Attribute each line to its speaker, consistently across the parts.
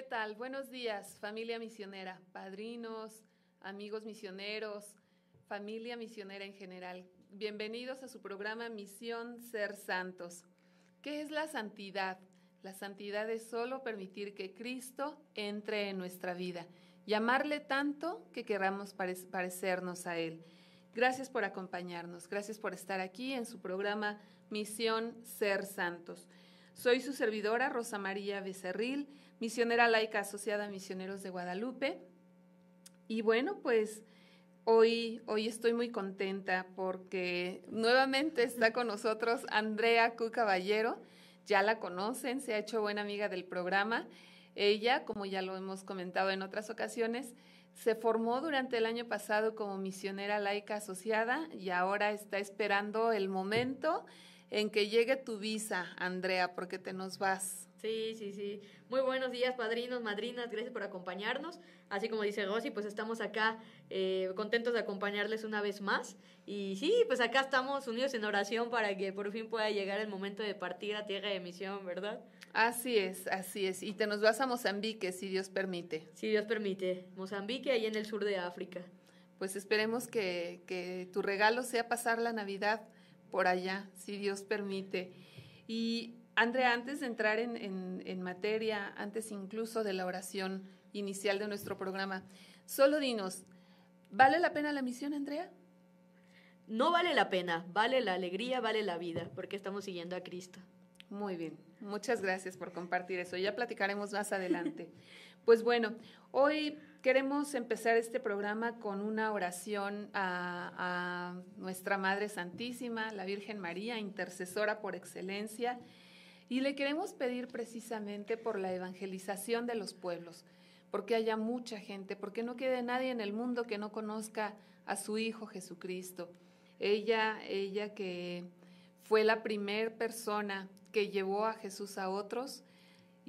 Speaker 1: ¿Qué tal? Buenos días, familia misionera, padrinos, amigos misioneros, familia misionera en general. Bienvenidos a su programa Misión Ser Santos. ¿Qué es la santidad? La santidad es solo permitir que Cristo entre en nuestra vida, llamarle tanto que queramos parecernos a Él. Gracias por acompañarnos, gracias por estar aquí en su programa Misión Ser Santos. Soy su servidora, Rosa María Becerril, misionera laica asociada a Misioneros de Guadalupe. Y bueno, pues hoy, hoy estoy muy contenta porque nuevamente está con nosotros Andrea Cu Caballero. Ya la conocen, se ha hecho buena amiga del programa. Ella, como ya lo hemos comentado en otras ocasiones, se formó durante el año pasado como misionera laica asociada y ahora está esperando el momento en que llegue tu visa, Andrea, porque te nos vas.
Speaker 2: Sí, sí, sí. Muy buenos días, padrinos, madrinas, gracias por acompañarnos. Así como dice Rosy, pues estamos acá eh, contentos de acompañarles una vez más. Y sí, pues acá estamos unidos en oración para que por fin pueda llegar el momento de partir a tierra de misión, ¿verdad?
Speaker 1: Así es, así es. Y te nos vas a Mozambique, si Dios permite.
Speaker 2: Si Dios permite. Mozambique, ahí en el sur de África.
Speaker 1: Pues esperemos que, que tu regalo sea pasar la Navidad por allá, si Dios permite. Y Andrea, antes de entrar en, materia, antes incluso de la oración inicial de nuestro programa, solo dinos, ¿vale la pena la misión, Andrea?
Speaker 2: No vale la pena, vale la alegría, vale la vida, porque estamos siguiendo a Cristo.
Speaker 1: Muy bien, muchas gracias por compartir eso. Ya platicaremos más adelante. Pues bueno, hoy queremos empezar este programa con una oración a, nuestra Madre Santísima, la Virgen María, intercesora por excelencia, y le queremos pedir precisamente por la evangelización de los pueblos, porque haya mucha gente, porque no quede nadie en el mundo que no conozca a su Hijo Jesucristo. Ella, ella que fue la primer persona que llevó a Jesús a otros,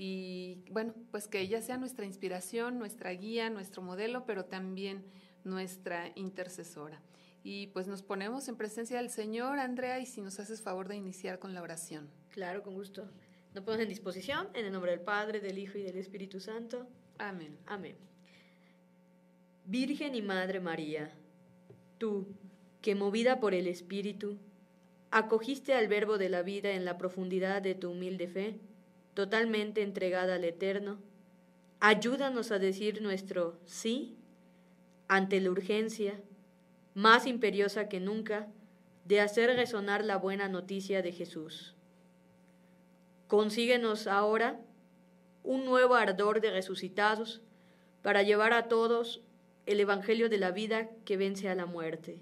Speaker 1: y bueno, pues que ella sea nuestra inspiración, nuestra guía, nuestro modelo, pero también nuestra intercesora. Y pues nos ponemos en presencia del Señor, Andrea, y si nos haces favor de iniciar con la oración.
Speaker 2: Claro, con gusto. Nos ponemos en disposición, en el nombre del Padre, del Hijo y del Espíritu Santo.
Speaker 1: Amén.
Speaker 2: Amén. Virgen y Madre María, tú, que movida por el Espíritu, acogiste al Verbo de la vida en la profundidad de tu humilde fe, totalmente entregada al Eterno, ayúdanos a decir nuestro sí ante la urgencia, más imperiosa que nunca, de hacer resonar la buena noticia de Jesús. Consíguenos ahora un nuevo ardor de resucitados para llevar a todos el Evangelio de la vida que vence a la muerte.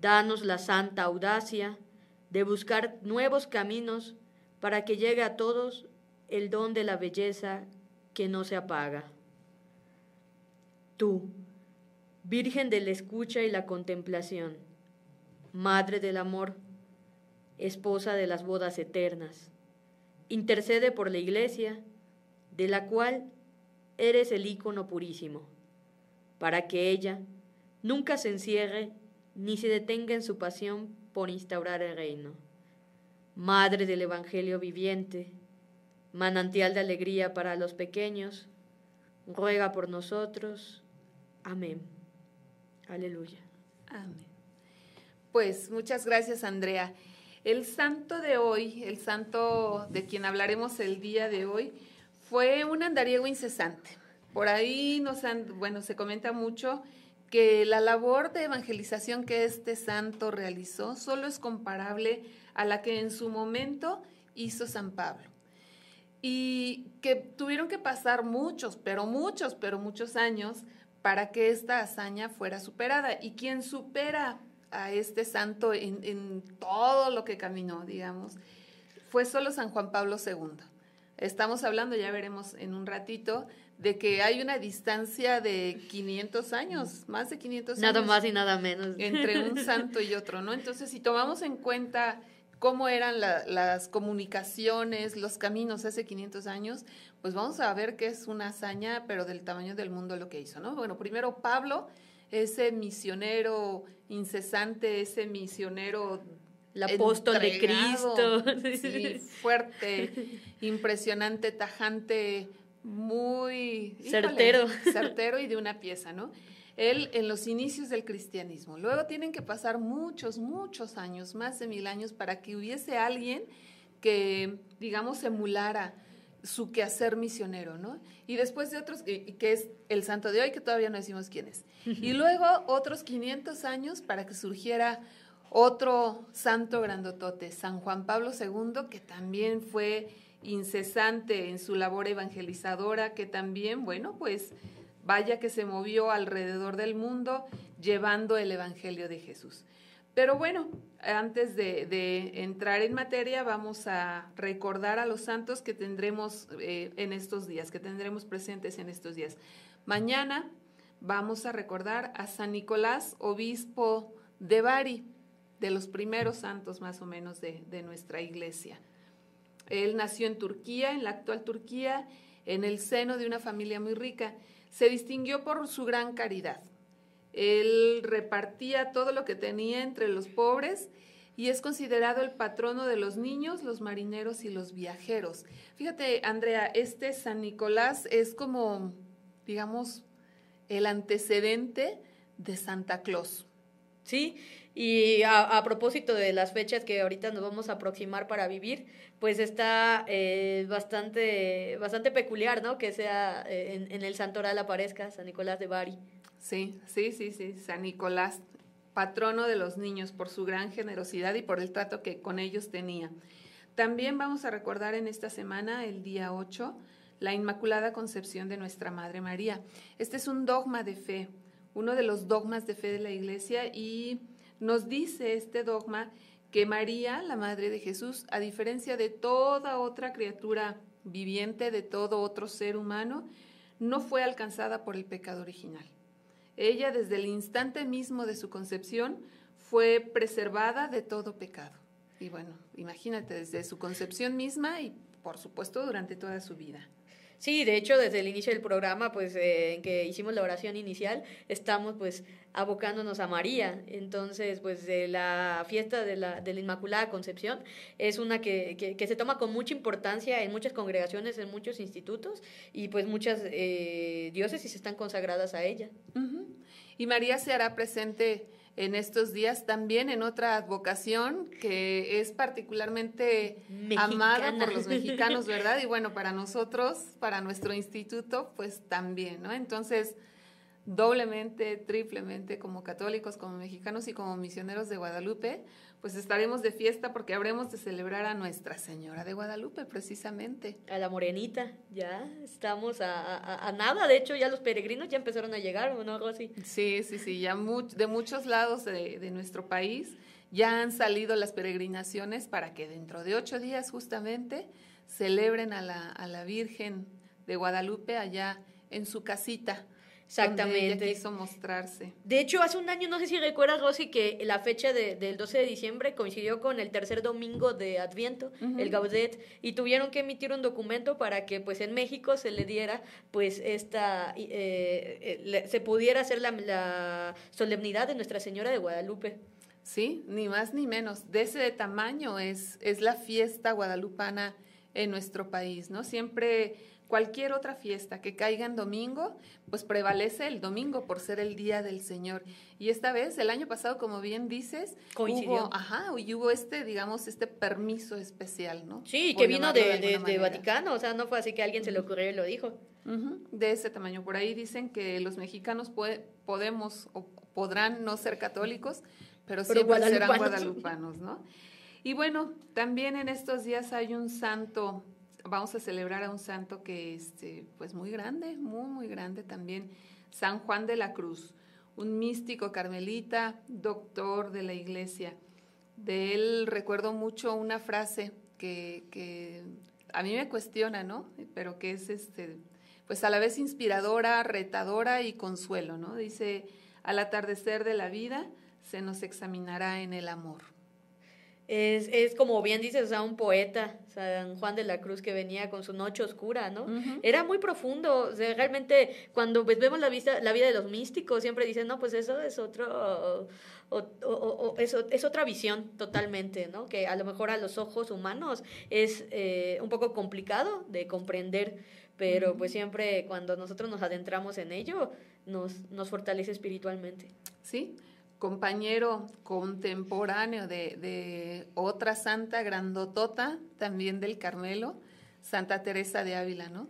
Speaker 2: Danos la santa audacia de buscar nuevos caminos para que llegue a todos el don de la belleza que no se apaga. Tú, Virgen de la escucha y la contemplación, Madre del amor, esposa de las bodas eternas, intercede por la Iglesia, de la cual eres el ícono purísimo, para que ella nunca se encierre ni se detenga en su pasión por instaurar el reino. Madre del Evangelio viviente, manantial de alegría para los pequeños, ruega por nosotros. Amén. Aleluya.
Speaker 1: Amén. Pues muchas gracias, Andrea. El santo de hoy, el santo de quien hablaremos el día de hoy, fue un andariego incesante. Por ahí nos han, bueno, se comenta mucho que la labor de evangelización que este santo realizó solo es comparable a la que en su momento hizo San Pablo. Y que tuvieron que pasar muchos, pero muchos, pero muchos años para que esta hazaña fuera superada. Y quien supera a este santo en, todo lo que caminó, digamos, fue solo San Juan Pablo II. Estamos hablando, ya veremos en un ratito, de que hay una distancia de 500 años, más de 500
Speaker 2: nada años. Nada más y nada menos.
Speaker 1: Entre un santo y otro, ¿no? Entonces, si tomamos en cuenta cómo eran las comunicaciones, los caminos hace 500 años, pues vamos a ver que es una hazaña, pero del tamaño del mundo lo que hizo, ¿no? Bueno, primero Pablo, ese misionero incesante, ese misionero
Speaker 2: el apóstol de Cristo.
Speaker 1: Sí, fuerte, impresionante, tajante, muy
Speaker 2: certero.
Speaker 1: certero y de una pieza, ¿no? Él en los inicios del cristianismo. Luego tienen que pasar muchos, muchos años, más de mil años, para que hubiese alguien que, digamos, emulara su quehacer misionero, ¿no? Y después de otros, que es el santo de hoy, que todavía no decimos quién es. Y luego otros 500 años para que surgiera otro santo grandotote, San Juan Pablo II, que también fue incesante en su labor evangelizadora, que también, bueno, pues vaya que se movió alrededor del mundo llevando el Evangelio de Jesús. Pero bueno, antes de, entrar en materia, vamos a recordar a los santos que tendremos eh, en estos días, que tendremos presentes en estos días. Mañana vamos a recordar a San Nicolás, obispo de Bari, de los primeros santos más o menos de, de nuestra iglesia. Él nació en Turquía, en la actual Turquía, en el seno de una familia muy rica. Se distinguió por su gran caridad él repartía todo lo que tenía entre los pobres y es considerado el patrono de los niños, los marineros y los viajeros. Fíjate, Andrea, este San Nicolás es como, digamos, el antecedente de Santa Claus.
Speaker 2: Sí, y a, propósito de las fechas que ahorita nos vamos a aproximar para vivir, pues está eh, bastante, bastante peculiar, ¿no? Que sea eh, en, el santoral aparezca San Nicolás de Bari.
Speaker 1: Sí, sí, sí, sí, San Nicolás, patrono de los niños por su gran generosidad y por el trato que con ellos tenía. También vamos a recordar en esta semana, el día 8, la Inmaculada Concepción de nuestra Madre María. Este es un dogma de fe, uno de los dogmas de fe de la Iglesia y nos dice este dogma que María, la Madre de Jesús, a diferencia de toda otra criatura viviente, de todo otro ser humano, no fue alcanzada por el pecado original. Ella desde el instante mismo de su concepción fue preservada de todo pecado. Y bueno, imagínate, desde su concepción misma y por supuesto durante toda su vida.
Speaker 2: Sí, de hecho, desde el inicio del programa, pues, eh, en que hicimos la oración inicial, estamos, pues, abocándonos a María. Entonces, pues, de la fiesta de la, de la Inmaculada Concepción es una que, que, se toma con mucha importancia en muchas congregaciones, en muchos institutos, y pues muchas eh, diócesis están consagradas a ella.
Speaker 1: Y María se hará presente en estos días también en otra advocación que es particularmente amada por los mexicanos, ¿verdad? Y bueno, para nosotros, para nuestro instituto, pues también, ¿no? Entonces, doblemente, triplemente, como católicos, como mexicanos y como misioneros de Guadalupe, pues estaremos de fiesta porque habremos de celebrar a Nuestra Señora de Guadalupe, precisamente.
Speaker 2: A la Morenita, ya estamos a, nada, de hecho ya los peregrinos ya empezaron a llegar, ¿o no, Rosy?
Speaker 1: Sí, sí, sí, ya de muchos lados de, nuestro país ya han salido las peregrinaciones para que dentro de ocho días justamente celebren a la, a la Virgen de Guadalupe allá en su casita
Speaker 2: Exactamente.
Speaker 1: quiso mostrarse.
Speaker 2: De hecho, hace un año, no sé si recuerdas, Rosy, que la fecha del 12 de diciembre coincidió con el tercer domingo de Adviento, el Gaudet, y tuvieron que emitir un documento para que, pues, en México se le diera, pues, esta, eh, eh, se pudiera hacer la, la solemnidad de Nuestra Señora de Guadalupe.
Speaker 1: Sí, ni más ni menos. De ese tamaño es, es la fiesta guadalupana en nuestro país, ¿no? Siempre cualquier otra fiesta que caiga en domingo, pues prevalece el domingo por ser el día del Señor. Y esta vez, el año pasado, como bien dices,
Speaker 2: Coincidió.
Speaker 1: hubo, ajá, y hubo este, digamos, este permiso especial, ¿no?
Speaker 2: Sí, que vino de, de, Vaticano, o sea, no fue así que alguien se le ocurrió y lo dijo.
Speaker 1: de ese tamaño. Por ahí dicen que los mexicanos podemos o podrán no ser católicos, pero, pero siempre serán guadalupanos, ¿no? Y bueno, también en estos días hay un santo vamos a celebrar a un santo que es este, pues muy grande, muy, muy grande también, San Juan de la Cruz, un místico carmelita, doctor de la iglesia. De él recuerdo mucho una frase que, que a mí me cuestiona, ¿no? Pero que es este, pues a la vez inspiradora, retadora y consuelo, ¿no? Dice, al atardecer de la vida se nos examinará en el amor.
Speaker 2: Es, es, como bien dices, o sea, un poeta, San Juan de la Cruz, que venía con su noche oscura, ¿no? Era muy profundo, o sea, realmente cuando pues, vemos la, vista, la vida de los místicos, siempre dicen, no, pues eso es otro, o, o, es, es, otra visión totalmente, ¿no? Que a lo mejor a los ojos humanos es eh, un poco complicado de comprender, pero pues siempre cuando nosotros nos adentramos en ello, nos, nos fortalece espiritualmente.
Speaker 1: Sí, compañero contemporáneo de, de otra santa grandotota, también del Carmelo, Santa Teresa de Ávila, ¿no?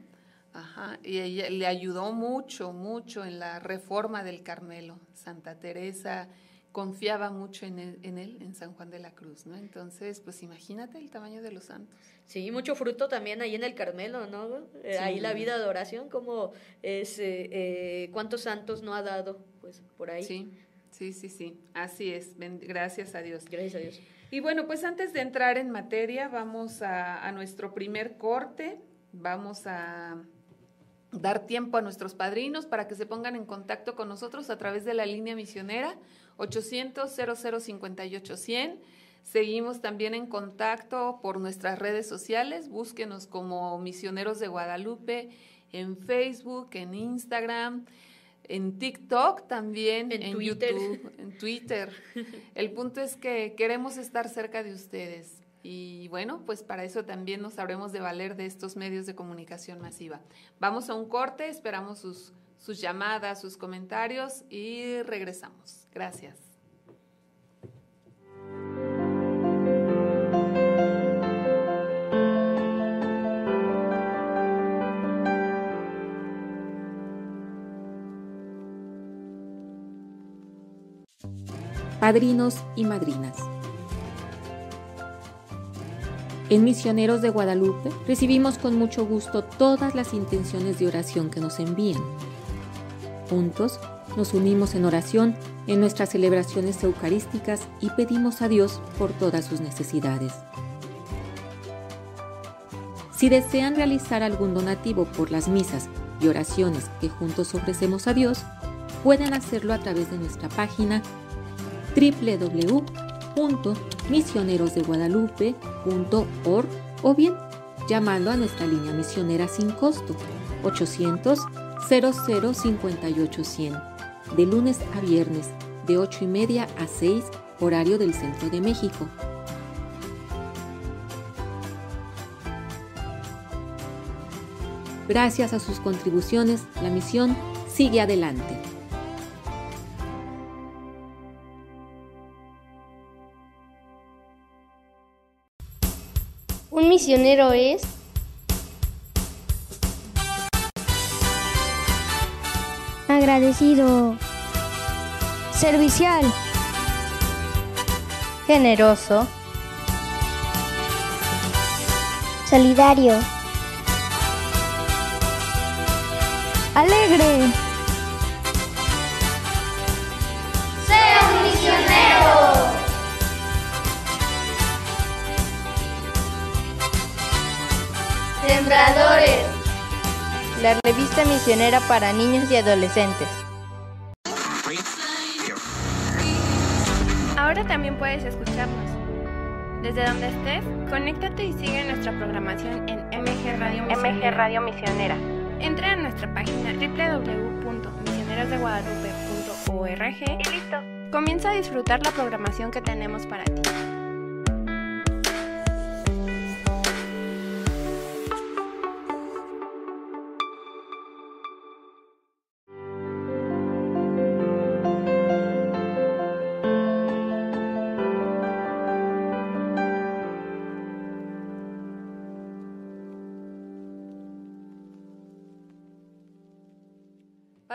Speaker 1: Ajá, y ella le ayudó mucho, mucho en la reforma del Carmelo. Santa Teresa confiaba mucho en él, en San Juan de la Cruz, ¿no? Entonces, pues imagínate el tamaño de los santos.
Speaker 2: Sí, mucho fruto también ahí en el Carmelo, ¿no? Eh, ahí la vida de oración, como es, eh, eh, ¿cuántos santos no ha dado? Pues por ahí.
Speaker 1: Sí, sí, sí, sí, así es, gracias a Dios.
Speaker 2: Gracias a Dios.
Speaker 1: Y bueno, pues antes de entrar en materia, vamos a nuestro primer corte, vamos a dar tiempo a nuestros padrinos para que se pongan en contacto con nosotros a través de la línea misionera 800 0058 100. Seguimos también en contacto por nuestras redes sociales. Búsquenos como Misioneros de Guadalupe en Facebook, en Instagram, en TikTok también, en, Twitter. YouTube, en Twitter. El punto es que queremos estar cerca de ustedes. Y bueno, pues para eso también nos sabremos de valer de estos medios de comunicación masiva. Vamos a un corte, esperamos sus, sus llamadas, sus comentarios y regresamos. Gracias.
Speaker 3: Padrinos y madrinas. En Misioneros de Guadalupe recibimos con mucho gusto todas las intenciones de oración que nos envían. Juntos nos unimos en oración en nuestras celebraciones eucarísticas y pedimos a Dios por todas sus necesidades. Si desean realizar algún donativo por las misas y oraciones que juntos ofrecemos a Dios, pueden hacerlo a través de nuestra página www.misionerosdeguadalupe.org o bien llamando a nuestra línea misionera sin costo 800 0058 100 de lunes a viernes de 8 y media a 6 horario del centro de México. Gracias a sus contribuciones, la misión sigue adelante.
Speaker 4: Un misionero es agradecido, servicial, generoso, solidario, alegre.
Speaker 5: Sembradores. La revista misionera para niños y adolescentes.
Speaker 6: Ahora también puedes escucharnos. Desde donde estés, conéctate y sigue nuestra programación en MG Radio Misionera. MG Radio Misionera. Entra a nuestra página www.misionerosdeguadalupe.org y listo. Comienza a disfrutar la programación que tenemos para ti.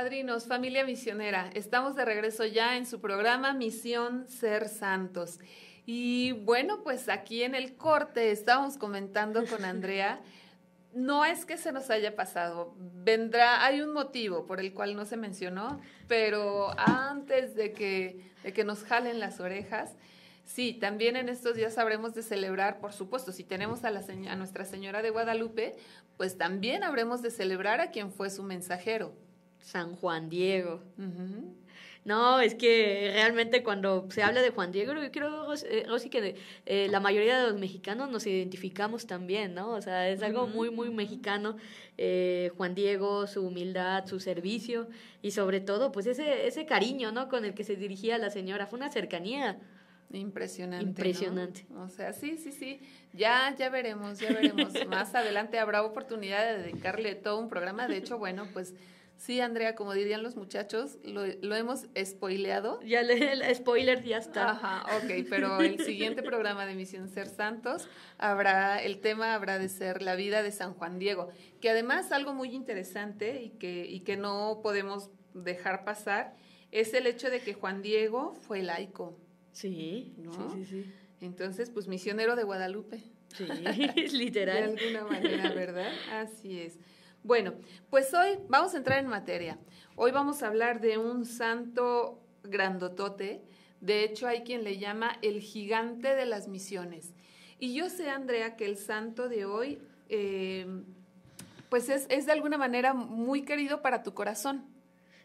Speaker 1: Padrinos, familia misionera, estamos de regreso ya en su programa Misión Ser Santos. Y bueno, pues aquí en el corte estábamos comentando con Andrea, no es que se nos haya pasado, vendrá, hay un motivo por el cual no se mencionó, pero antes de que, de que nos jalen las orejas, Sí, también en estos días habremos de celebrar, por supuesto, si tenemos a, la, a Nuestra Señora de Guadalupe, pues también habremos de celebrar a quien fue su mensajero,
Speaker 2: San Juan Diego. No, es que realmente cuando se habla de Juan Diego, yo creo, eh, Rosy, que eh, la mayoría de los mexicanos nos identificamos también, ¿no? O sea, es algo muy, muy mexicano. Eh, Juan Diego, su humildad, su servicio y sobre todo, pues ese, ese cariño, ¿no? Con el que se dirigía a la señora. Fue una cercanía
Speaker 1: Impresionante.
Speaker 2: Impresionante.
Speaker 1: O sea, sí, sí, sí. Ya, ya veremos, ya veremos. Más adelante habrá oportunidad de dedicarle todo un programa. De hecho, bueno, pues sí, Andrea, como dirían los muchachos, lo, lo hemos spoileado.
Speaker 2: Ya le, el spoiler ya está.
Speaker 1: Ajá, ok, pero el siguiente programa de Misión Ser Santos habrá, el tema habrá de ser la vida de San Juan Diego, que además algo muy interesante y que, y que no podemos dejar pasar es el hecho de que Juan Diego fue laico.
Speaker 2: Sí,
Speaker 1: ¿no?
Speaker 2: sí, sí, sí.
Speaker 1: Entonces, pues misionero de Guadalupe.
Speaker 2: Sí,
Speaker 1: De
Speaker 2: literal.
Speaker 1: alguna manera, ¿verdad? Así es. Bueno, pues hoy vamos a entrar en materia. Hoy vamos a hablar de un santo grandotote. De hecho, hay quien le llama el gigante de las misiones. Y yo sé, Andrea, que el santo de hoy, eh, pues es, es de alguna manera muy querido para tu corazón.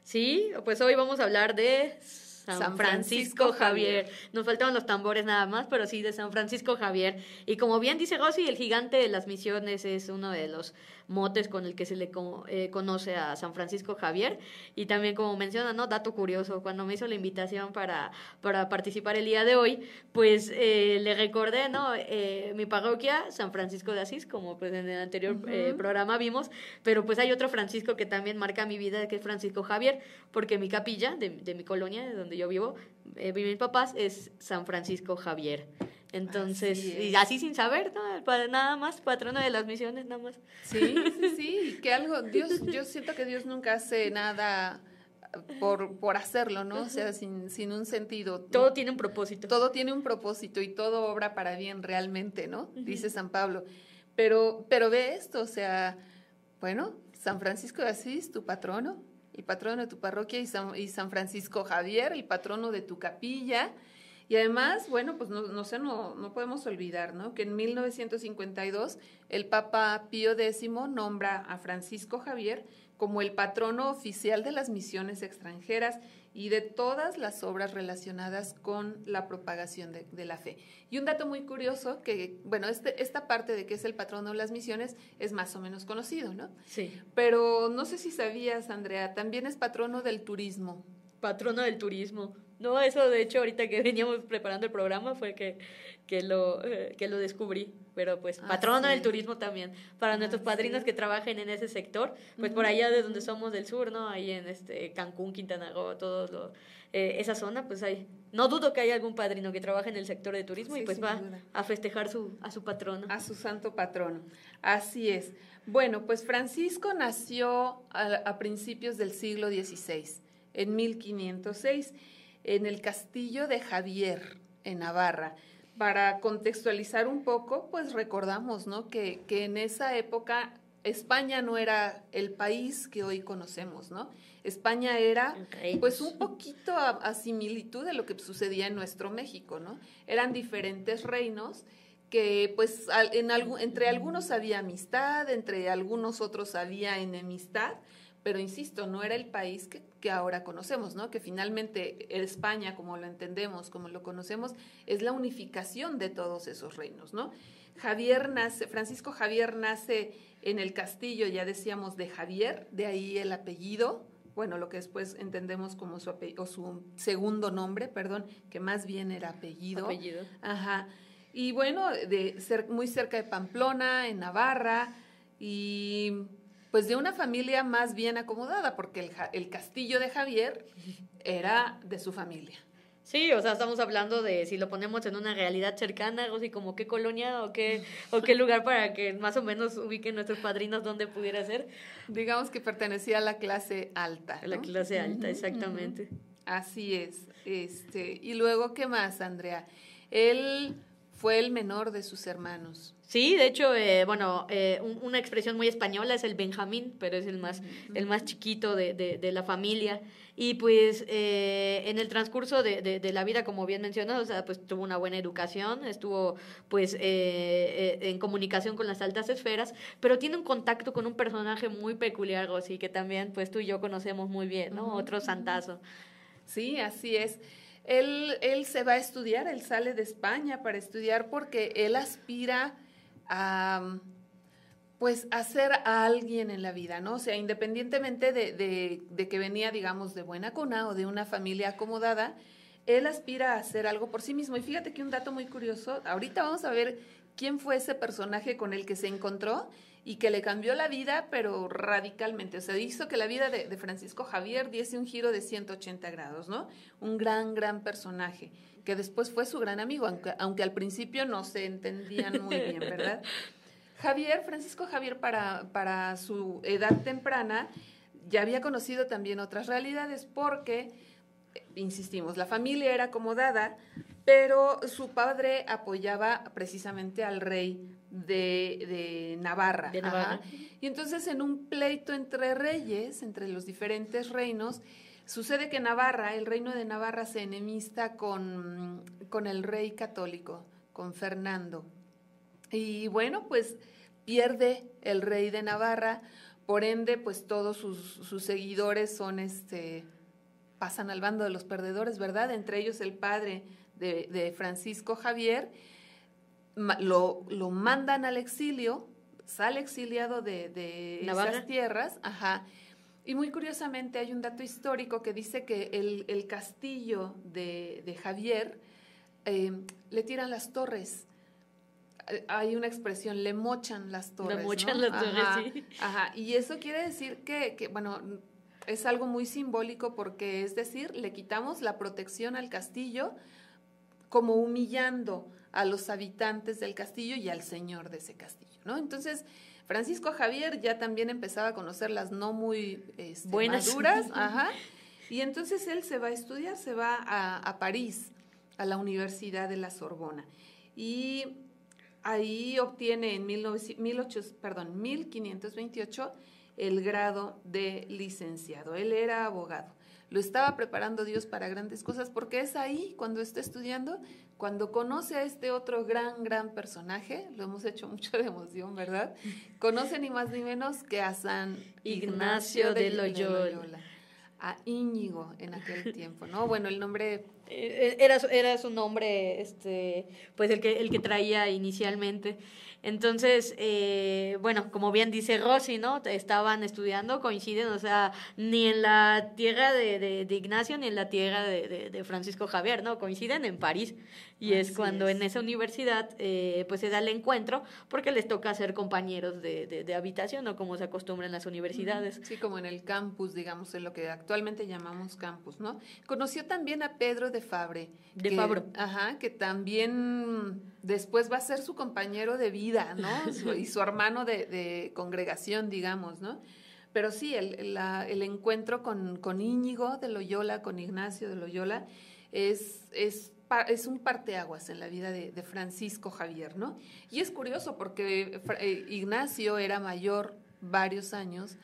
Speaker 2: Sí, pues hoy vamos a hablar de San,
Speaker 1: San
Speaker 2: Francisco,
Speaker 1: Francisco
Speaker 2: Javier. Nos faltaban los tambores nada más, pero sí de San Francisco Javier. Y como bien dice Rosy, el gigante de las misiones es uno de los motes con el que se le co- eh, conoce a San Francisco Javier. Y también como menciona, ¿no? Dato curioso, cuando me hizo la invitación para, para participar el día de hoy, pues eh, le recordé, ¿no? Eh, mi parroquia, San Francisco de Asís, como pues en el anterior programa vimos, pero pues hay otro Francisco que también marca mi vida, que es Francisco Javier, porque mi capilla de, de mi colonia, de donde yo vivo, viven mis papás, es San Francisco Javier. Entonces,
Speaker 1: Así
Speaker 2: y así sin saber, ¿no? Pa- nada más, patrono de las misiones, nada más.
Speaker 1: Sí, sí, sí, que algo, Dios, yo siento que Dios nunca hace nada por, por hacerlo, ¿no? O sea, sin, sin un sentido.
Speaker 2: Todo tiene un propósito.
Speaker 1: todo tiene un propósito y todo obra para bien realmente, ¿no? Dice San Pablo. Pero, pero ve esto, o sea, bueno, San Francisco de Asís, tu patrono, el patrono de tu parroquia, y San, y San Francisco Javier, el patrono de tu capilla. Y además, bueno, pues no, no sé, no, no podemos olvidar, ¿no? Que en 1952 el Papa Pío X nombra a Francisco Javier como el patrono oficial de las misiones extranjeras y de todas las obras relacionadas con la propagación de, de la fe. Y un dato muy curioso, que, bueno, este, esta parte de que es el patrono de las misiones es más o menos conocido, ¿no?
Speaker 2: Sí.
Speaker 1: Pero no sé si sabías, Andrea, también es patrono del turismo.
Speaker 2: Patrono del turismo. No, eso de hecho ahorita que veníamos preparando el programa fue que, que, lo, eh, que lo descubrí. Pero pues
Speaker 1: Ah,
Speaker 2: patrono
Speaker 1: sí.
Speaker 2: del turismo también. Para nuestros
Speaker 1: Ah,
Speaker 2: padrinos
Speaker 1: sí.
Speaker 2: que trabajen en ese sector, pues por allá de donde somos del sur, ¿no? Ahí en este Cancún, Quintana Roo, todo lo, eh, esa zona, pues hay. No dudo que haya algún padrino que trabaje en el sector de turismo y pues va
Speaker 1: duda.
Speaker 2: a festejar su, a su patrono.
Speaker 1: A su santo patrono. Así es. Bueno, pues Francisco nació a, a principios del siglo XVI, en 1506, en el castillo de Javier, en Navarra. Para contextualizar un poco, pues recordamos, ¿no? Que, que en esa época España no era el país que hoy conocemos, ¿no? España era pues un poquito a, a similitud de lo que sucedía en nuestro México, ¿no? Eran diferentes reinos que pues al- en entre algunos había amistad, entre algunos otros había enemistad, pero insisto, no era el país que, que ahora conocemos, ¿no? Que finalmente España, como lo entendemos, como lo conocemos, es la unificación de todos esos reinos, ¿no? Javier nace, Francisco Javier nace en el castillo, ya decíamos, de Javier, de ahí el apellido, bueno, lo que después entendemos como su, o su segundo nombre, perdón, que más bien era apellido.
Speaker 2: Apellido.
Speaker 1: Ajá. Y bueno, de ser muy cerca de Pamplona, en Navarra, y pues de una familia más bien acomodada, porque el, ja- el castillo de Javier era de su familia.
Speaker 2: Sí, o sea, estamos hablando de si lo ponemos en una realidad cercana, algo así como qué colonia o qué, o qué lugar para que más o menos ubiquen nuestros padrinos dónde pudiera ser.
Speaker 1: Digamos que pertenecía a la clase alta.
Speaker 2: A la clase alta, exactamente.
Speaker 1: Así es. Este, y luego, ¿qué más, Andrea? Él fue el menor de sus hermanos.
Speaker 2: Sí, de hecho, eh, bueno, eh, un- una expresión muy española es el Benjamín, pero es el más, el más chiquito de, de- de la familia. Y pues eh, en el transcurso de, de- la vida, como bien mencionas, o sea, pues tuvo una buena educación, estuvo pues en comunicación con las altas esferas, pero tiene un contacto con un personaje muy peculiar, así que también pues tú y yo conocemos muy bien, ¿no? Otro santazo.
Speaker 1: Sí, así es. Él, él se va a estudiar, él sale de España para estudiar porque él aspira a, pues, a ser a alguien en la vida, ¿no? O sea, independientemente de, de- de que venía, digamos, de buena cuna o de una familia acomodada, él aspira a hacer algo por sí mismo. Y fíjate que un dato muy curioso, ahorita vamos a ver quién fue ese personaje con el que se encontró y que le cambió la vida, pero radicalmente. O sea, hizo que la vida de, de, Francisco Javier diese un giro de 180 grados, ¿no? Un gran, gran personaje, que después fue su gran amigo, aunque, aunque al principio no se entendían muy bien, ¿verdad? Javier, Francisco Javier, para, para su edad temprana, ya había conocido también otras realidades porque, insistimos, la familia era acomodada, pero su padre apoyaba precisamente al rey de, de Navarra.
Speaker 2: De Navarra.
Speaker 1: Y entonces en un pleito entre reyes, entre los diferentes reinos, sucede que Navarra, el reino de Navarra, se enemista con, con el rey católico, con Fernando. Y bueno, pues pierde el rey de Navarra, por ende, pues todos sus, sus seguidores son este pasan al bando de los perdedores, ¿verdad? Entre ellos el padre de, de Francisco Javier, lo, lo, mandan al exilio, sale exiliado de, de esas tierras, ajá. Y muy curiosamente hay un dato histórico que dice que el, el castillo de, de Javier eh, le tiran las torres. Hay una expresión, le mochan las torres.
Speaker 2: Le mochan
Speaker 1: ¿no?
Speaker 2: las torres, sí.
Speaker 1: Ajá. Y eso quiere decir que, que, bueno, es algo muy simbólico porque es decir, le quitamos la protección al castillo como humillando a los habitantes del castillo y al señor de ese castillo, ¿no? Entonces, Francisco Javier ya también empezaba a conocer las no muy este,
Speaker 2: Buenas.
Speaker 1: maduras, ajá, y entonces él se va a estudiar, se va a, a París, a la Universidad de la Sorbona, y ahí obtiene en 19, 18, perdón, 1528 el grado de licenciado. Él era abogado. Lo estaba preparando Dios para grandes cosas porque es ahí cuando está estudiando, cuando conoce a este otro gran, gran personaje, lo hemos hecho mucho de emoción, ¿verdad? Conoce ni más ni menos que a San
Speaker 2: Ignacio, Ignacio de, Loyola. de Loyola.
Speaker 1: A Íñigo en aquel tiempo, ¿no? Bueno, el nombre
Speaker 2: era, era su nombre, este, pues el que, el que traía inicialmente. Entonces, eh, bueno, como bien dice Rossi, ¿no? Estaban estudiando, coinciden, o sea, ni en la tierra de, de, de Ignacio ni en la tierra de, de, Francisco Javier, ¿no? Coinciden en París. Y Así es cuando es. en esa universidad, eh, pues se da el encuentro, porque les toca ser compañeros de, habitación, ¿no? Como se acostumbra en las universidades.
Speaker 1: Sí, como en el campus, digamos, en lo que actualmente llamamos campus, ¿no? Conoció también a Pedro de Fabre.
Speaker 2: De
Speaker 1: que,
Speaker 2: Fabro.
Speaker 1: Ajá, que también después va a ser su compañero de vida, ¿no? Su, y su hermano de, de, congregación, digamos, ¿no? Pero sí, el, la, el encuentro con, con, Íñigo de Loyola, con Ignacio de Loyola, es, es, es un parteaguas en la vida de, de, Francisco Javier, ¿no? Y es curioso porque eh, Ignacio era mayor varios años,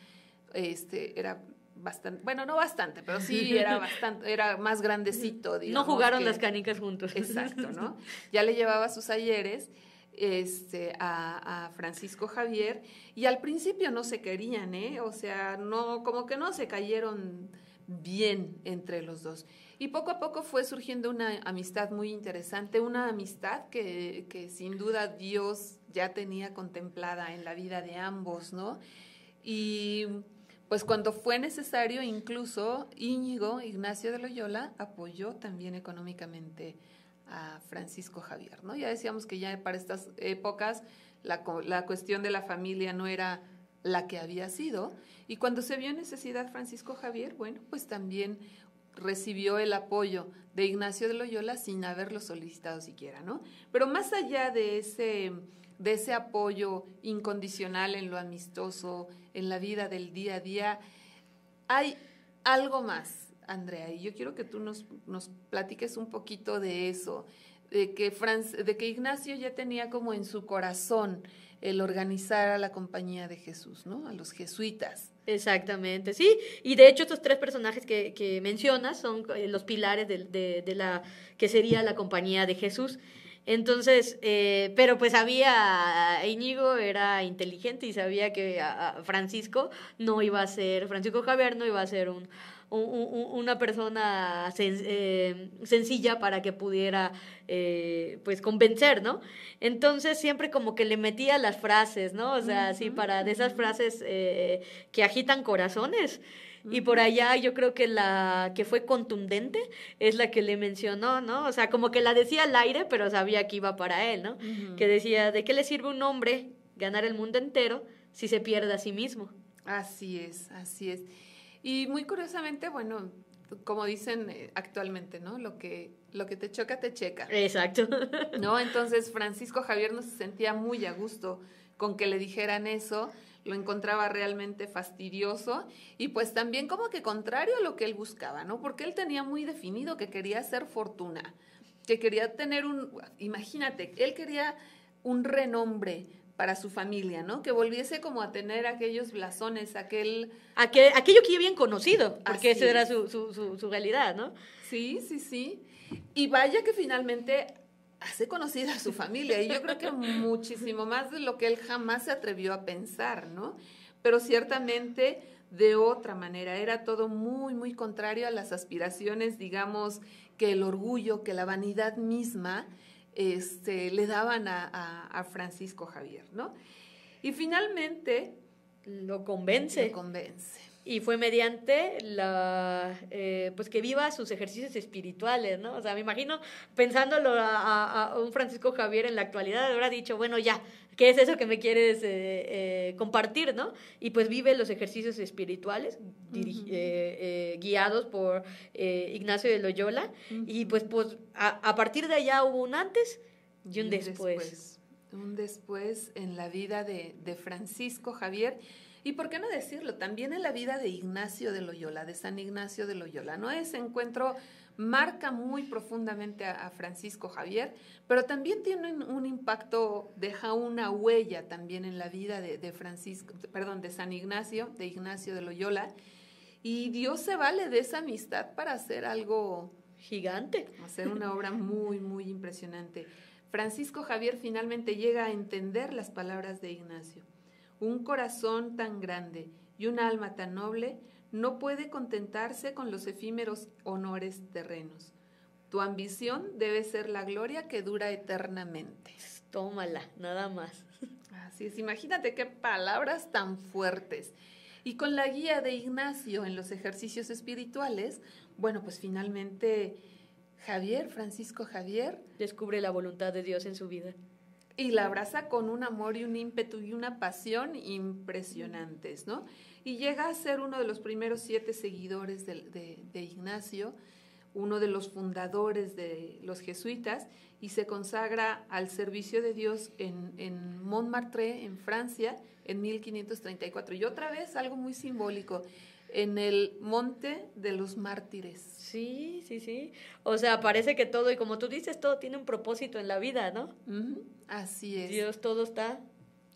Speaker 1: este, era bastante, bueno, no bastante, pero sí era bastante, era más grandecito. Digamos,
Speaker 2: no jugaron
Speaker 1: que,
Speaker 2: las canicas juntos.
Speaker 1: Exacto, ¿no? Ya le llevaba sus ayeres este, a, a, Francisco Javier y al principio no se querían, ¿eh? O sea, no, como que no se cayeron bien entre los dos. Y poco a poco fue surgiendo una amistad muy interesante, una amistad que, que sin duda Dios ya tenía contemplada en la vida de ambos, ¿no? Y pues cuando fue necesario, incluso Íñigo, Ignacio de Loyola, apoyó también económicamente a Francisco Javier, ¿no? Ya decíamos que ya para estas épocas la, la cuestión de la familia no era la que había sido, y cuando se vio necesidad Francisco Javier, bueno, pues también recibió el apoyo de Ignacio de Loyola sin haberlo solicitado siquiera, ¿no? Pero más allá de ese de ese apoyo incondicional en lo amistoso, en la vida del día a día, hay algo más, Andrea, y yo quiero que tú nos, nos platiques un poquito de eso, de que, Franz, de que Ignacio ya tenía como en su corazón el organizar a la compañía de Jesús, ¿no? A los jesuitas.
Speaker 2: Exactamente, sí. Y de hecho estos tres personajes que, que mencionas son los pilares de, de la que sería la compañía de Jesús. Entonces, eh, pero pues había, Íñigo era inteligente y sabía que a, a Francisco no iba a ser, Francisco Javier no iba a ser un, una persona eh, sencilla para que pudiera eh, pues convencer, ¿no? Entonces siempre como que le metía las frases, ¿no? O sea, así para de esas frases que agitan corazones. Y por allá yo creo que la que fue contundente es la que le mencionó, ¿no? O sea, como que la decía al aire, pero sabía que iba para él, ¿no? Que decía, ¿de qué le sirve un hombre ganar el mundo entero si se pierde a sí mismo?
Speaker 1: Así es, así es. Y muy curiosamente, bueno, como dicen eh, actualmente, ¿no? Lo que, lo que te choca, te checa.
Speaker 2: Exacto.
Speaker 1: ¿No? Entonces Francisco Javier no se sentía muy a gusto con que le dijeran eso lo encontraba realmente fastidioso y pues también como que contrario a lo que él buscaba, ¿no? Porque él tenía muy definido que quería hacer fortuna, que quería tener un, imagínate, él quería un renombre para su familia, ¿no? Que volviese como a tener aquellos blasones, aquel...
Speaker 2: aquello que ya habían conocido, porque esa era su, su, su realidad, ¿no?
Speaker 1: Sí, sí, sí. Y vaya que finalmente hace conocida a su familia y yo creo que muchísimo más de lo que él jamás se atrevió a pensar, ¿no? Pero ciertamente de otra manera, era todo muy, muy contrario a las aspiraciones, digamos, que el orgullo, que la vanidad misma este, le daban a, a Francisco Javier, ¿no? Y finalmente...
Speaker 2: Lo convence.
Speaker 1: Lo convence
Speaker 2: y fue mediante la eh, pues que viva sus ejercicios espirituales, ¿no? O sea, me imagino pensándolo a, un Francisco Javier en la actualidad, habrá dicho, bueno, ya, ¿qué es eso que me quieres eh, eh, compartir, no? Y pues vive los ejercicios espirituales guiados por Ignacio de Loyola y pues, pues a, partir de allá hubo un antes y un, después.
Speaker 1: Un después en la vida de, de Francisco Javier y por qué no decirlo, también en la vida de Ignacio de Loyola, de San Ignacio de Loyola, ¿no? Ese encuentro marca muy profundamente a, Francisco Javier, pero también tiene un, impacto, deja una huella también en la vida de, Francisco, perdón, de San Ignacio, de Ignacio de Loyola, y Dios se vale de esa amistad para hacer algo
Speaker 2: gigante,
Speaker 1: hacer una obra muy, muy impresionante. Francisco Javier finalmente llega a entender las palabras de Ignacio. Un corazón tan grande y un alma tan noble no puede contentarse con los efímeros honores terrenos. Tu ambición debe ser la gloria que dura eternamente.
Speaker 2: Tómala, nada más.
Speaker 1: Así es, imagínate qué palabras tan fuertes. Y con la guía de Ignacio en los ejercicios espirituales, bueno, pues finalmente Javier, Francisco Javier,
Speaker 2: descubre la voluntad de Dios en su vida
Speaker 1: y la abraza con un amor y un ímpetu y una pasión impresionantes, ¿no? Y llega a ser uno de los primeros siete seguidores de, Ignacio, uno de los fundadores de los jesuitas, y se consagra al servicio de Dios en, en Montmartre, en Francia, en 1534. Y otra vez algo muy simbólico, en el monte de los mártires.
Speaker 2: Sí, sí, sí. O sea, parece que todo, y como tú dices, todo tiene un propósito en la vida, ¿no?
Speaker 1: Así es.
Speaker 2: Dios todo está.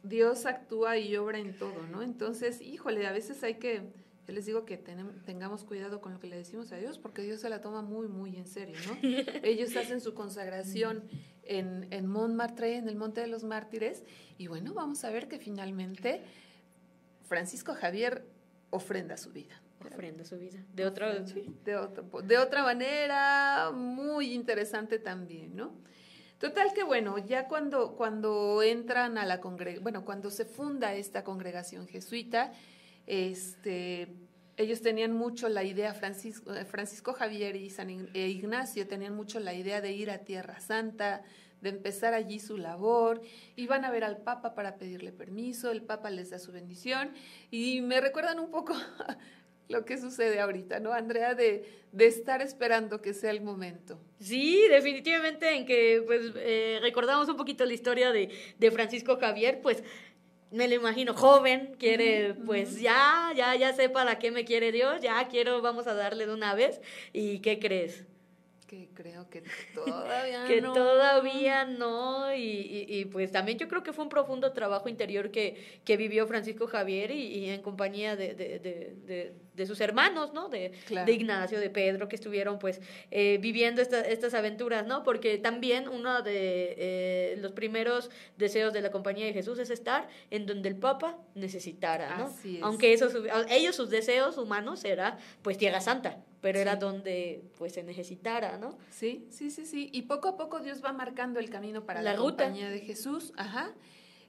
Speaker 1: Dios actúa y obra en todo, ¿no? Entonces, híjole, a veces hay que, yo les digo que tengamos cuidado con lo que le decimos a Dios, porque Dios se la toma muy, muy en serio, ¿no? Ellos hacen su consagración en, en Montmartre, en el Monte de los Mártires, y bueno, vamos a ver que finalmente Francisco Javier ofrenda su vida.
Speaker 2: Ofrenda su vida. De otra,
Speaker 1: de, de otra manera, muy interesante también, ¿no? Total que bueno, ya cuando, cuando entran a la congregación, bueno, cuando se funda esta congregación jesuita, este, ellos tenían mucho la idea, Francisco, eh, Francisco Javier y San e Ignacio tenían mucho la idea de ir a Tierra Santa, de empezar allí su labor, iban a ver al Papa para pedirle permiso, el Papa les da su bendición y me recuerdan un poco lo que sucede ahorita, ¿no, Andrea? De, de estar esperando que sea el momento.
Speaker 2: Sí, definitivamente en que pues eh, recordamos un poquito la historia de, de Francisco Javier, pues me lo imagino joven, quiere, pues ya, ya, ya sé para qué me quiere Dios, ya quiero, vamos a darle de una vez. ¿Y qué crees?
Speaker 1: Que creo que todavía
Speaker 2: que
Speaker 1: no.
Speaker 2: todavía no, y, y, pues también yo creo que fue un profundo trabajo interior que, que vivió Francisco Javier y, en compañía de, de, de, de, sus hermanos, ¿no? De, Ignacio, de Pedro, que estuvieron pues eh, viviendo estas aventuras, ¿no? Porque también uno de eh, los primeros deseos de la compañía de Jesús es estar en donde el Papa necesitara, ¿no? Aunque esos, ellos sus deseos humanos era pues Tierra Santa pero era donde pues se necesitara, ¿no?
Speaker 1: Sí, sí, sí, sí. Y poco a poco Dios va marcando el camino para la, compañía de Jesús, ajá.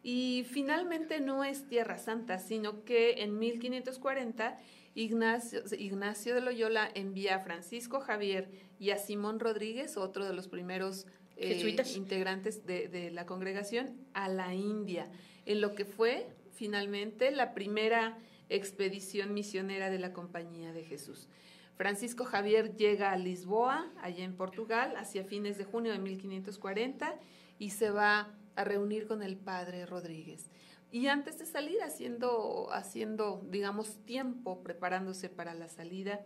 Speaker 1: Y finalmente no es Tierra Santa, sino que en 1540 Ignacio, Ignacio de Loyola envía a Francisco Javier y a Simón Rodríguez, otro de los primeros eh, integrantes de, de la congregación, a la India, en lo que fue finalmente la primera expedición misionera de la Compañía de Jesús. Francisco Javier llega a Lisboa, allá en Portugal, hacia fines de junio de 1540 y se va a reunir con el padre Rodríguez. Y antes de salir, haciendo, haciendo digamos, tiempo, preparándose para la salida,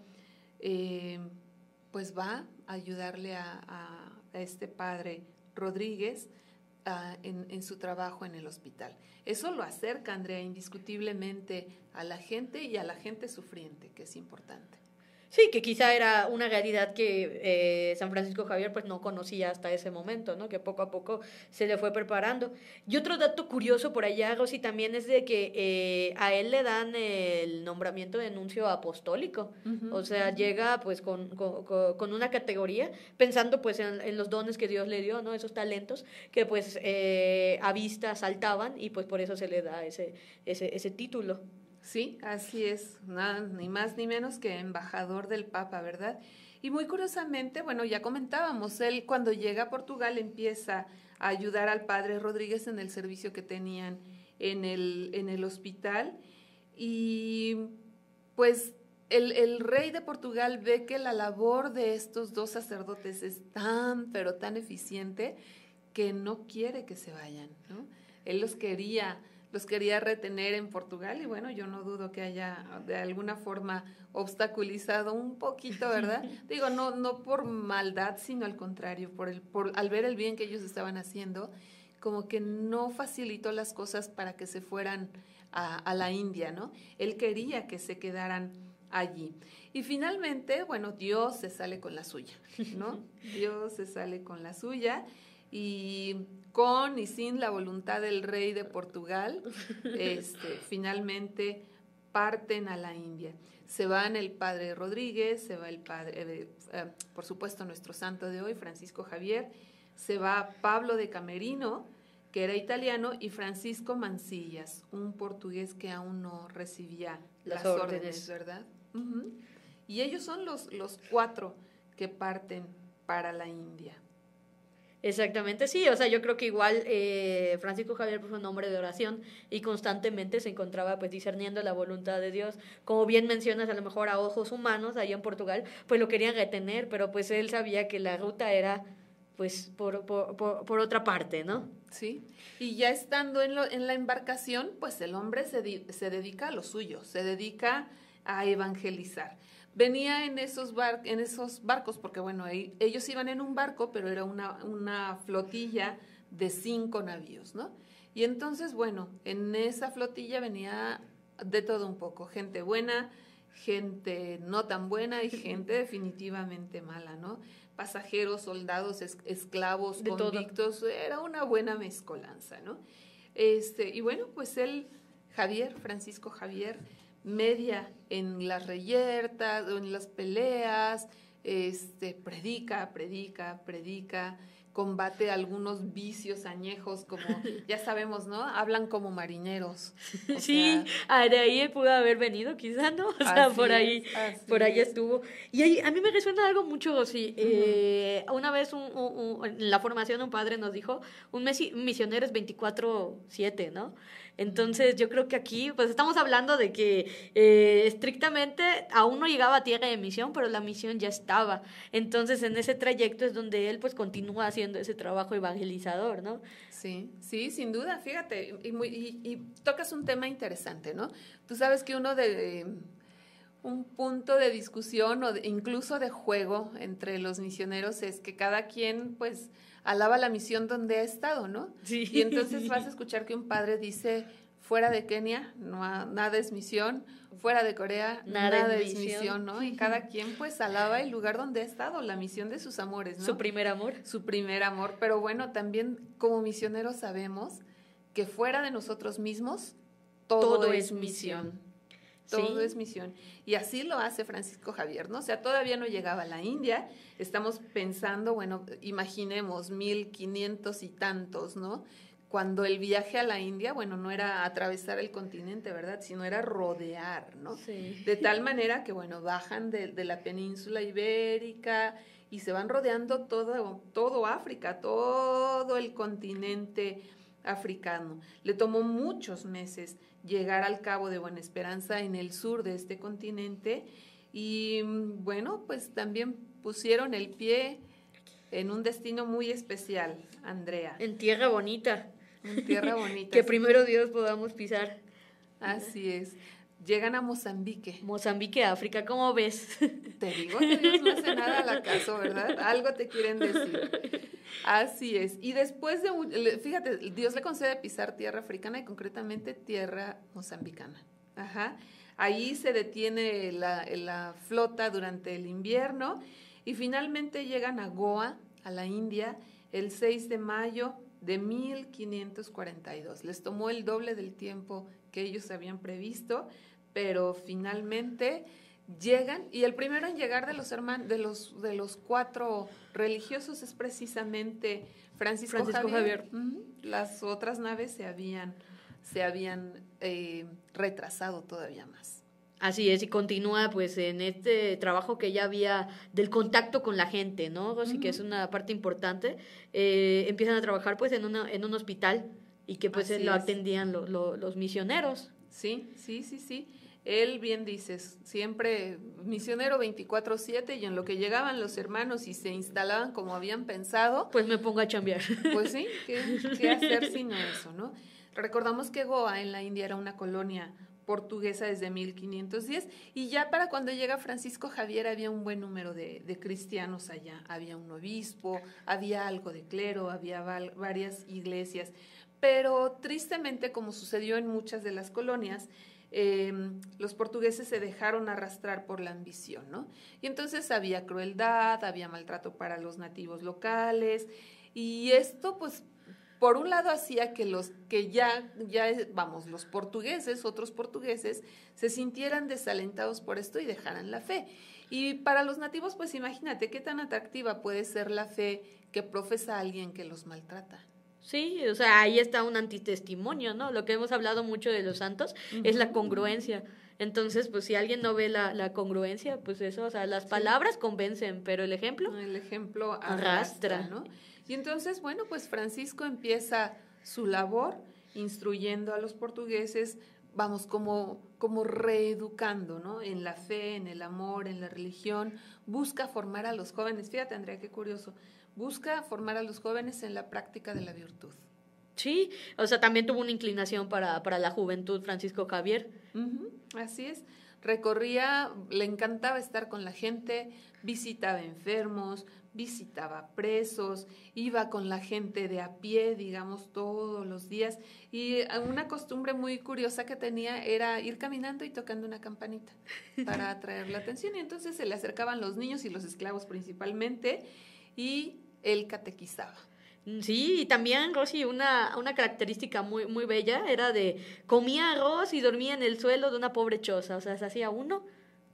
Speaker 1: eh, pues va a ayudarle a, este padre Rodríguez en, en, su trabajo en el hospital. Eso lo acerca, Andrea, indiscutiblemente a la gente y a la gente sufriente, que es importante.
Speaker 2: Sí, que quizá era una realidad que eh, San Francisco Javier pues no conocía hasta ese momento, ¿no? Que poco a poco se le fue preparando. Y otro dato curioso por allá, Rosy, también es de que eh, a él le dan el nombramiento de nuncio apostólico. o sea, llega pues con, con, una categoría, pensando pues en, los dones que Dios le dio, ¿no? Esos talentos que pues eh, a vista saltaban y pues por eso se le da ese, ese, ese título.
Speaker 1: Sí, así es, nada, ni más ni menos que embajador del Papa, ¿verdad? Y muy curiosamente, bueno, ya comentábamos, él cuando llega a Portugal empieza a ayudar al padre Rodríguez en el servicio que tenían en el, en el hospital y pues el, el, rey de Portugal ve que la labor de estos dos sacerdotes es tan, pero tan eficiente que no quiere que se vayan, ¿no? Él los quería los quería retener en Portugal y bueno, yo no dudo que haya de alguna forma obstaculizado un poquito, ¿verdad? Digo, no, no por maldad, sino al contrario, por el, por, al ver el bien que ellos estaban haciendo, como que no facilitó las cosas para que se fueran a, a la India, ¿no? Él quería que se quedaran allí. Y finalmente, bueno, Dios se sale con la suya, ¿no? Dios se sale con la suya y con y sin la voluntad del rey de Portugal, este, finalmente parten a la India. Se van el padre Rodríguez, se va el padre, eh, eh, por supuesto nuestro santo de hoy, Francisco Javier, se va Pablo de Camerino, que era italiano, y Francisco Mancillas, un portugués que aún no recibía las, órdenes. ¿verdad? Y ellos son los, los cuatro que parten para la India.
Speaker 2: Exactamente, sí, o sea, yo creo que igual eh, Francisco Javier fue un hombre de oración y constantemente se encontraba pues discerniendo la voluntad de Dios. Como bien mencionas, a lo mejor a ojos humanos, allá en Portugal, pues lo querían retener, pero pues él sabía que la ruta era pues por, por, por, otra parte, ¿no?
Speaker 1: Sí, y ya estando en, lo, en la embarcación, pues el hombre se, se dedica a lo suyo, se dedica a evangelizar venía en esos, bar, en esos barcos, porque bueno, ellos iban en un barco, pero era una, una flotilla de cinco navíos, ¿no? Y entonces, bueno, en esa flotilla venía de todo un poco, gente buena, gente no tan buena y gente definitivamente mala, ¿no? Pasajeros, soldados, esclavos, convictos, era una buena mezcolanza, ¿no? Este, y bueno, pues él, Javier, Francisco Javier, media en las reyertas o en las peleas, este, predica, predica, predica, combate algunos vicios añejos, como ya sabemos, ¿no? Hablan como marineros.
Speaker 2: Sí, de ahí pudo haber venido, quizá, ¿no? O sea, por ahí, por ahí estuvo. Y ahí, a mí me resuena algo mucho, sí. Eh, una vez en la formación un padre nos dijo, un misionero es 24-7, ¿no? Entonces yo creo que aquí pues estamos hablando de que eh, estrictamente aún no llegaba a tierra de misión, pero la misión ya estaba. Entonces en ese trayecto es donde él pues continúa haciendo ese trabajo evangelizador, ¿no?
Speaker 1: Sí, sí, sin duda, fíjate, y, y, tocas un tema interesante, ¿no? Tú sabes que uno de un punto de discusión o incluso de juego entre los misioneros es que cada quien pues alaba la misión donde ha estado, ¿no?
Speaker 2: Sí.
Speaker 1: Y entonces vas a escuchar que un padre dice, fuera de Kenia, no, nada es misión, fuera de Corea, nada, es misión. ¿no? Y cada quien pues alaba el lugar donde ha estado, la misión de sus amores, ¿no?
Speaker 2: Su primer amor.
Speaker 1: Su primer amor, pero bueno, también como misioneros sabemos que fuera de nosotros mismos, todo, es misión. Todo es misión. Y así lo hace Francisco Javier, ¿no? O sea, todavía no llegaba a la India. Estamos pensando, bueno, imaginemos mil quinientos y tantos, ¿no? Cuando el viaje a la India, bueno, no era atravesar el continente, ¿verdad? Sino era rodear, ¿no?
Speaker 2: Sí.
Speaker 1: De tal manera que, bueno, bajan de, de la península ibérica y se van rodeando todo, todo África, todo el continente africano. Le tomó muchos meses llegar al Cabo de Buena Esperanza en el sur de este continente y mm, bueno, pues también pusieron el pie en un destino muy especial, Andrea.
Speaker 2: En tierra bonita.
Speaker 1: En tierra bonita.
Speaker 2: que primero Dios podamos pisar.
Speaker 1: Así es. Llegan a Mozambique.
Speaker 2: Mozambique, África, ¿cómo ves?
Speaker 1: Te digo que Dios no hace nada al acaso, ¿verdad? Algo te quieren decir. Así es. Y después de, fíjate, Dios le concede pisar tierra africana y concretamente tierra mozambicana. Ajá. Ahí se detiene la, la flota durante el invierno y finalmente llegan a Goa, a la India, el 6 de mayo de 1542. Les tomó el doble del tiempo que ellos habían previsto, pero finalmente llegan y el primero en llegar de los hermanos de los de los cuatro religiosos es precisamente Francisco, Javier. Las otras naves se habían se habían eh, retrasado todavía más.
Speaker 2: Así es, y continúa pues en este trabajo que ya había del contacto con la gente, ¿no? Así que es una parte importante. Eh, empiezan a trabajar pues en, una, en un hospital y que pues lo atendían los misioneros.
Speaker 1: Sí, sí, sí, sí. Él bien dices, siempre misionero 24/7 y en lo que llegaban los hermanos y se instalaban como habían pensado.
Speaker 2: Pues me pongo a chambear.
Speaker 1: Pues sí, ¿qué, qué hacer sino eso, no? Recordamos que Goa en la India era una colonia portuguesa desde 1510 y ya para cuando llega Francisco Javier había un buen número de, de cristianos allá, había un obispo, había algo de clero, había varias iglesias, pero tristemente como sucedió en muchas de las colonias, eh, los portugueses se dejaron arrastrar por la ambición, ¿no? Y entonces había crueldad, había maltrato para los nativos locales y esto pues por un lado hacía que los que ya, ya, vamos, los portugueses, otros portugueses, se sintieran desalentados por esto y dejaran la fe. Y para los nativos, pues imagínate qué tan atractiva puede ser la fe que profesa alguien que los maltrata.
Speaker 2: Sí, o sea, ahí está un antitestimonio, ¿no? Lo que hemos hablado mucho de los santos es la congruencia. Entonces, pues si alguien no ve la, la congruencia, pues eso, o sea, las palabras convencen, pero el ejemplo...
Speaker 1: El ejemplo arrastra, ¿no? Y entonces, bueno, pues Francisco empieza su labor instruyendo a los portugueses, vamos, como, como reeducando, ¿no? En la fe, en el amor, en la religión, busca formar a los jóvenes. Fíjate, Andrea, qué curioso. Busca formar a los jóvenes en la práctica de la virtud.
Speaker 2: Sí, o sea, también tuvo una inclinación para, para la juventud Francisco Javier.
Speaker 1: así es. Recorría, le encantaba estar con la gente, visitaba enfermos, visitaba presos, iba con la gente de a pie, digamos, todos los días. Y una costumbre muy curiosa que tenía era ir caminando y tocando una campanita para atraer la atención. Y entonces se le acercaban los niños y los esclavos principalmente y él catequizaba.
Speaker 2: Sí, y también, Rosy, una, una característica muy, muy bella era de comía arroz y dormía en el suelo de una pobre choza. O sea, se hacía uno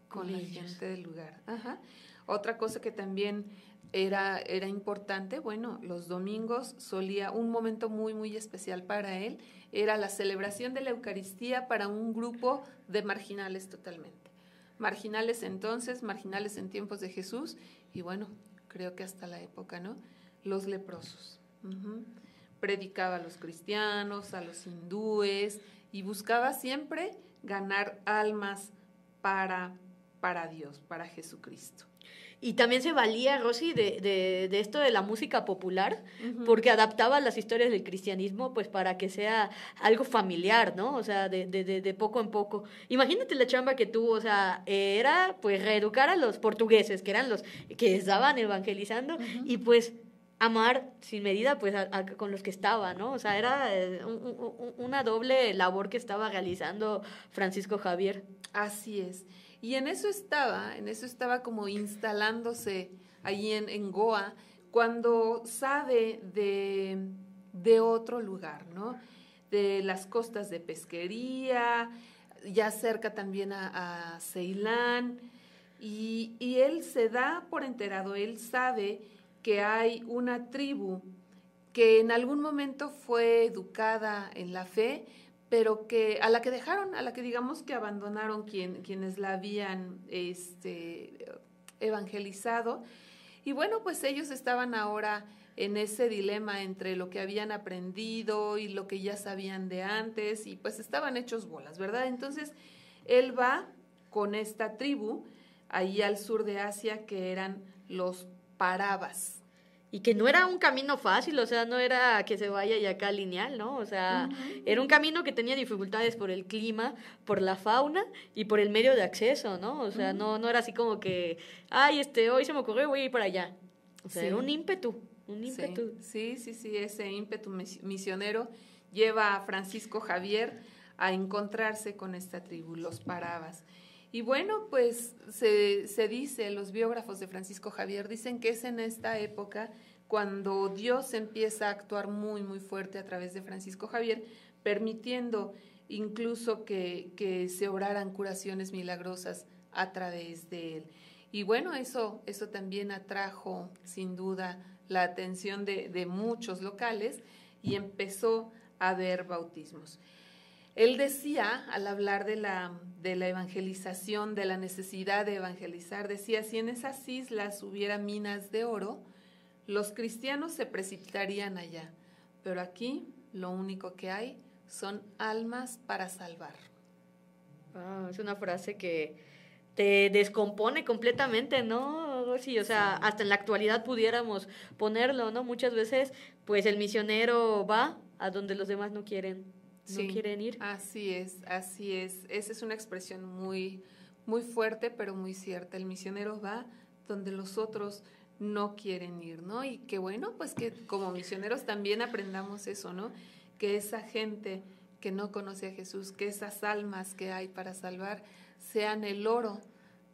Speaker 1: con, la gente del lugar. Ajá. Otra cosa que también era, era importante, bueno, los domingos solía, un momento muy, muy especial para él, era la celebración de la Eucaristía para un grupo de marginales totalmente. Marginales entonces, marginales en tiempos de Jesús, y bueno, creo que hasta la época, ¿no? Los leprosos. Predicaba a los cristianos, a los hindúes, y buscaba siempre ganar almas para, para Dios, para Jesucristo.
Speaker 2: Y también se valía, Rosy, de, de, de esto de la música popular, porque adaptaba las historias del cristianismo, pues para que sea algo familiar, ¿no? O sea, de, de, de, poco en poco. Imagínate la chamba que tuvo, o sea, era pues reeducar a los portugueses, que eran los que estaban evangelizando, y pues amar sin medida pues con los que estaba, ¿no? O sea, era eh, una doble labor que estaba realizando Francisco Javier.
Speaker 1: Así es. Y en eso estaba, en eso estaba como instalándose allí en, Goa, cuando sabe de, de otro lugar, ¿no? De las costas de pesquería, ya cerca también a, a Ceilán, y él se da por enterado, él sabe que hay una tribu que en algún momento fue educada en la fe, pero que a la que dejaron, a la que digamos que abandonaron quien, quienes la habían este, evangelizado. Y bueno, pues ellos estaban ahora en ese dilema entre lo que habían aprendido y lo que ya sabían de antes, y pues estaban hechos bolas, ¿verdad? Entonces, él va con esta tribu ahí al sur de Asia, que eran los parabas.
Speaker 2: Y que no era un camino fácil, o sea, no era que se vaya y acá lineal, ¿no? O sea, era un camino que tenía dificultades por el clima, por la fauna y por el medio de acceso, ¿no? O sea, no, no era así como que, ay, este, hoy se me ocurrió, voy a ir para allá. O sea, era un ímpetu, un ímpetu.
Speaker 1: Sí, sí, sí, ese ímpetu misionero lleva a Francisco Javier a encontrarse con esta tribu, los Parabas. Y bueno, pues se, dice, los biógrafos de Francisco Javier dicen que es en esta época cuando Dios empieza a actuar muy, muy fuerte a través de Francisco Javier, permitiendo incluso que, que se obraran curaciones milagrosas a través de él. Y bueno, eso, eso también atrajo sin duda la atención de, de muchos locales y empezó a haber bautismos. Él decía, al hablar de la, de la evangelización, de la necesidad de evangelizar, decía, si en esas islas hubiera minas de oro, los cristianos se precipitarían allá, pero aquí lo único que hay son almas para salvar.
Speaker 2: Ah, es una frase que te descompone completamente, ¿no? Sí, o sea, hasta en la actualidad pudiéramos ponerlo, ¿no? Muchas veces, pues el misionero va a donde los demás no quieren no quieren ir.
Speaker 1: Así es, así es. Esa es una expresión muy, muy fuerte, pero muy cierta. El misionero va donde los otros no quieren ir, ¿no? Y que bueno, pues que como misioneros también aprendamos eso, ¿no? Que esa gente que no conoce a Jesús, que esas almas que hay para salvar sean el oro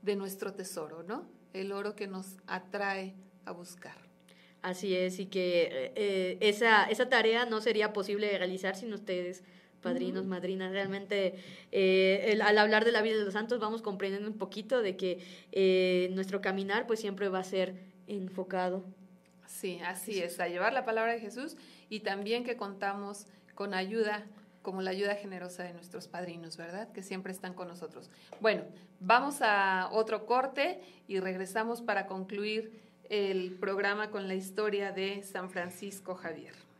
Speaker 1: de nuestro tesoro, ¿no? El oro que nos atrae a buscar.
Speaker 2: Así es, y que eh, eh, esa, esa tarea no sería posible realizar sin ustedes padrinos, madrinas. Realmente, eh, al hablar de la vida de los santos, vamos comprendiendo un poquito de que eh, nuestro caminar, pues siempre va a ser enfocado.
Speaker 1: Sí, así es, a llevar la palabra de Jesús y también que contamos con ayuda, como la ayuda generosa de nuestros padrinos, ¿verdad? Que siempre están con nosotros. Bueno, vamos a otro corte y regresamos para concluir el programa con la historia de San Francisco Javier.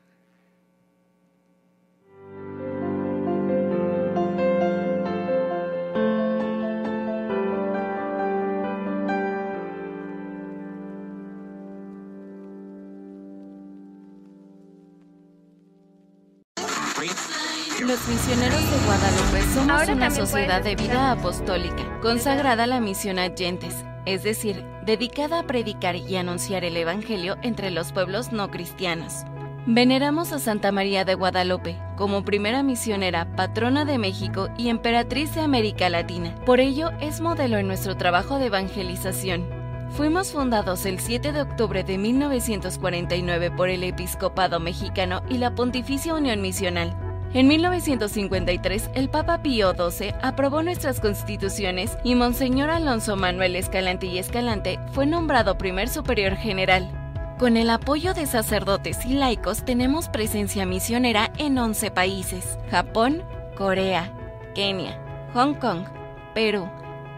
Speaker 7: Los misioneros de Guadalupe somos una sociedad de vida apostólica, consagrada a la misión a gentes, es decir, dedicada a predicar y anunciar el Evangelio entre los pueblos no cristianos. Veneramos a Santa María de Guadalupe como primera misionera, patrona de México y emperatriz de América Latina. Por ello, es modelo en nuestro trabajo de evangelización. Fuimos fundados el 7 de octubre de 1949 por el Episcopado Mexicano y la Pontificia Unión Misional. En 1953, el Papa Pío XII aprobó nuestras constituciones y Monseñor Alonso Manuel Escalante y Escalante fue nombrado primer superior general. Con el apoyo de sacerdotes y laicos tenemos presencia misionera en 11 países, Japón, Corea, Kenia, Hong Kong, Perú,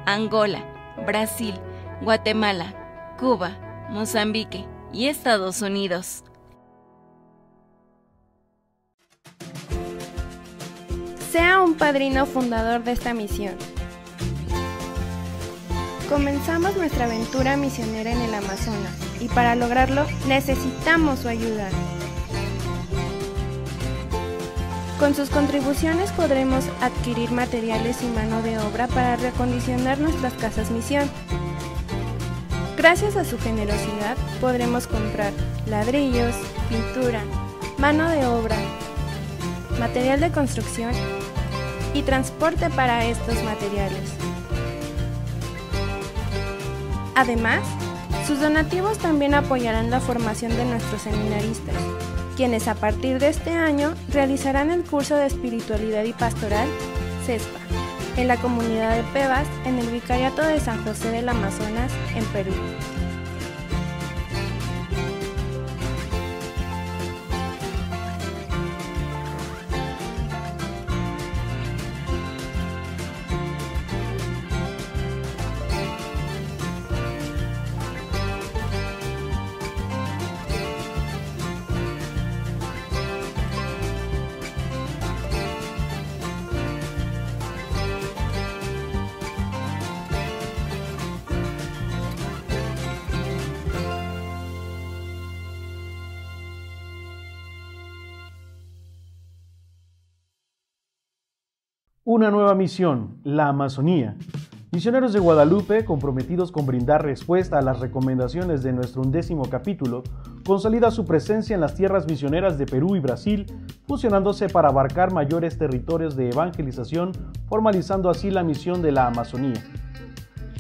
Speaker 7: Angola, Brasil, Guatemala, Cuba, Mozambique y Estados Unidos.
Speaker 6: Sea un padrino fundador de esta misión. Comenzamos nuestra aventura misionera en el Amazonas y para lograrlo necesitamos su ayuda. Con sus contribuciones podremos adquirir materiales y mano de obra para reacondicionar nuestras casas misión. Gracias a su generosidad podremos comprar ladrillos, pintura, mano de obra, material de construcción y transporte para estos materiales. Además, sus donativos también apoyarán la formación de nuestros seminaristas, quienes a partir de este año realizarán el curso de espiritualidad y pastoral CESPA en la comunidad de Pebas en el Vicariato de San José del Amazonas en Perú.
Speaker 8: Una nueva misión, la Amazonía. Misioneros de Guadalupe, comprometidos con brindar respuesta a las recomendaciones de nuestro undécimo capítulo, consolida su presencia en las tierras misioneras de Perú y Brasil, fusionándose para abarcar mayores territorios de evangelización, formalizando así la misión de la Amazonía.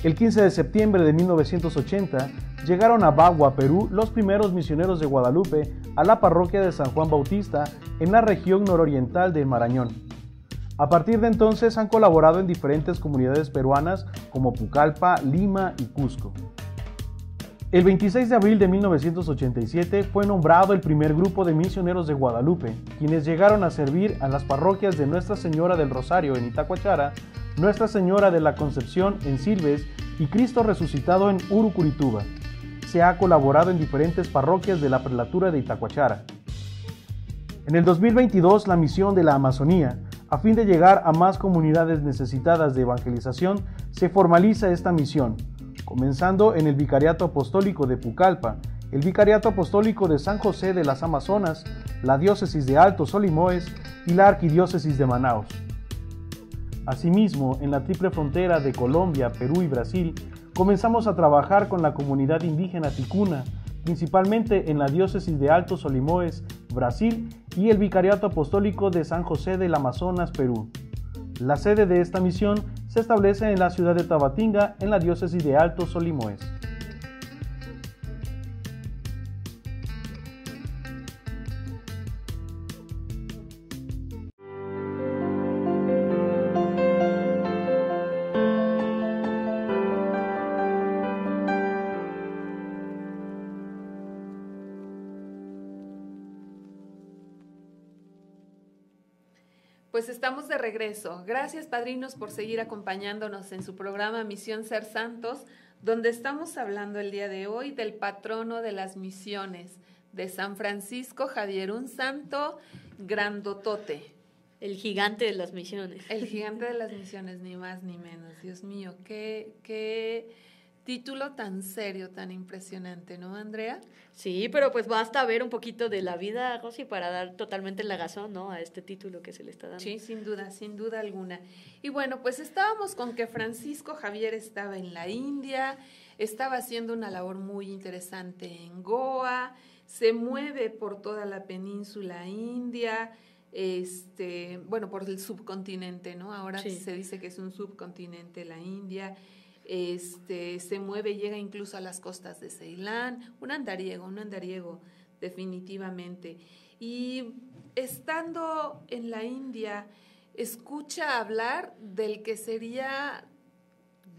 Speaker 8: El 15 de septiembre de 1980 llegaron a Bagua, Perú, los primeros misioneros de Guadalupe a la parroquia de San Juan Bautista en la región nororiental de Marañón. A partir de entonces han colaborado en diferentes comunidades peruanas como Pucallpa, Lima y Cusco. El 26 de abril de 1987 fue nombrado el primer grupo de misioneros de Guadalupe, quienes llegaron a servir a las parroquias de Nuestra Señora del Rosario en Itacuachara, Nuestra Señora de la Concepción en Silves y Cristo Resucitado en Urucurituba. Se ha colaborado en diferentes parroquias de la prelatura de Itacuachara. En el 2022, la misión de la Amazonía a fin de llegar a más comunidades necesitadas de evangelización, se formaliza esta misión, comenzando en el Vicariato Apostólico de Pucallpa, el Vicariato Apostólico de San José de las Amazonas, la Diócesis de Alto Solimoes y la Arquidiócesis de Manaus. Asimismo, en la triple frontera de Colombia, Perú y Brasil, comenzamos a trabajar con la comunidad indígena ticuna, principalmente en la diócesis de Alto Solimoes, Brasil, y el Vicariato Apostólico de San José del Amazonas, Perú. La sede de esta misión se establece en la ciudad de Tabatinga, en la diócesis de Alto Solimoes.
Speaker 1: Pues estamos de regreso. Gracias, padrinos, por seguir acompañándonos en su programa Misión Ser Santos, donde estamos hablando el día de hoy del patrono de las misiones, de San Francisco Javier, un santo grandotote.
Speaker 2: El gigante de las misiones.
Speaker 1: El gigante de las misiones, ni más ni menos. Dios mío, qué, qué título tan serio, tan impresionante, ¿no, Andrea?
Speaker 2: Sí, pero pues basta ver un poquito de la vida, Rosy, para dar totalmente la razón, ¿no? A este título que se le está dando.
Speaker 1: Sí, sin duda, sin duda alguna. Y bueno, pues estábamos con que Francisco Javier estaba en la India, estaba haciendo una labor muy interesante en Goa, se mueve por toda la península india, este, bueno, por el subcontinente, ¿no? Ahora se dice que es un subcontinente la India este, se mueve, llega incluso a las costas de Ceilán, un andariego, un andariego definitivamente. Y estando en la India, escucha hablar del que sería...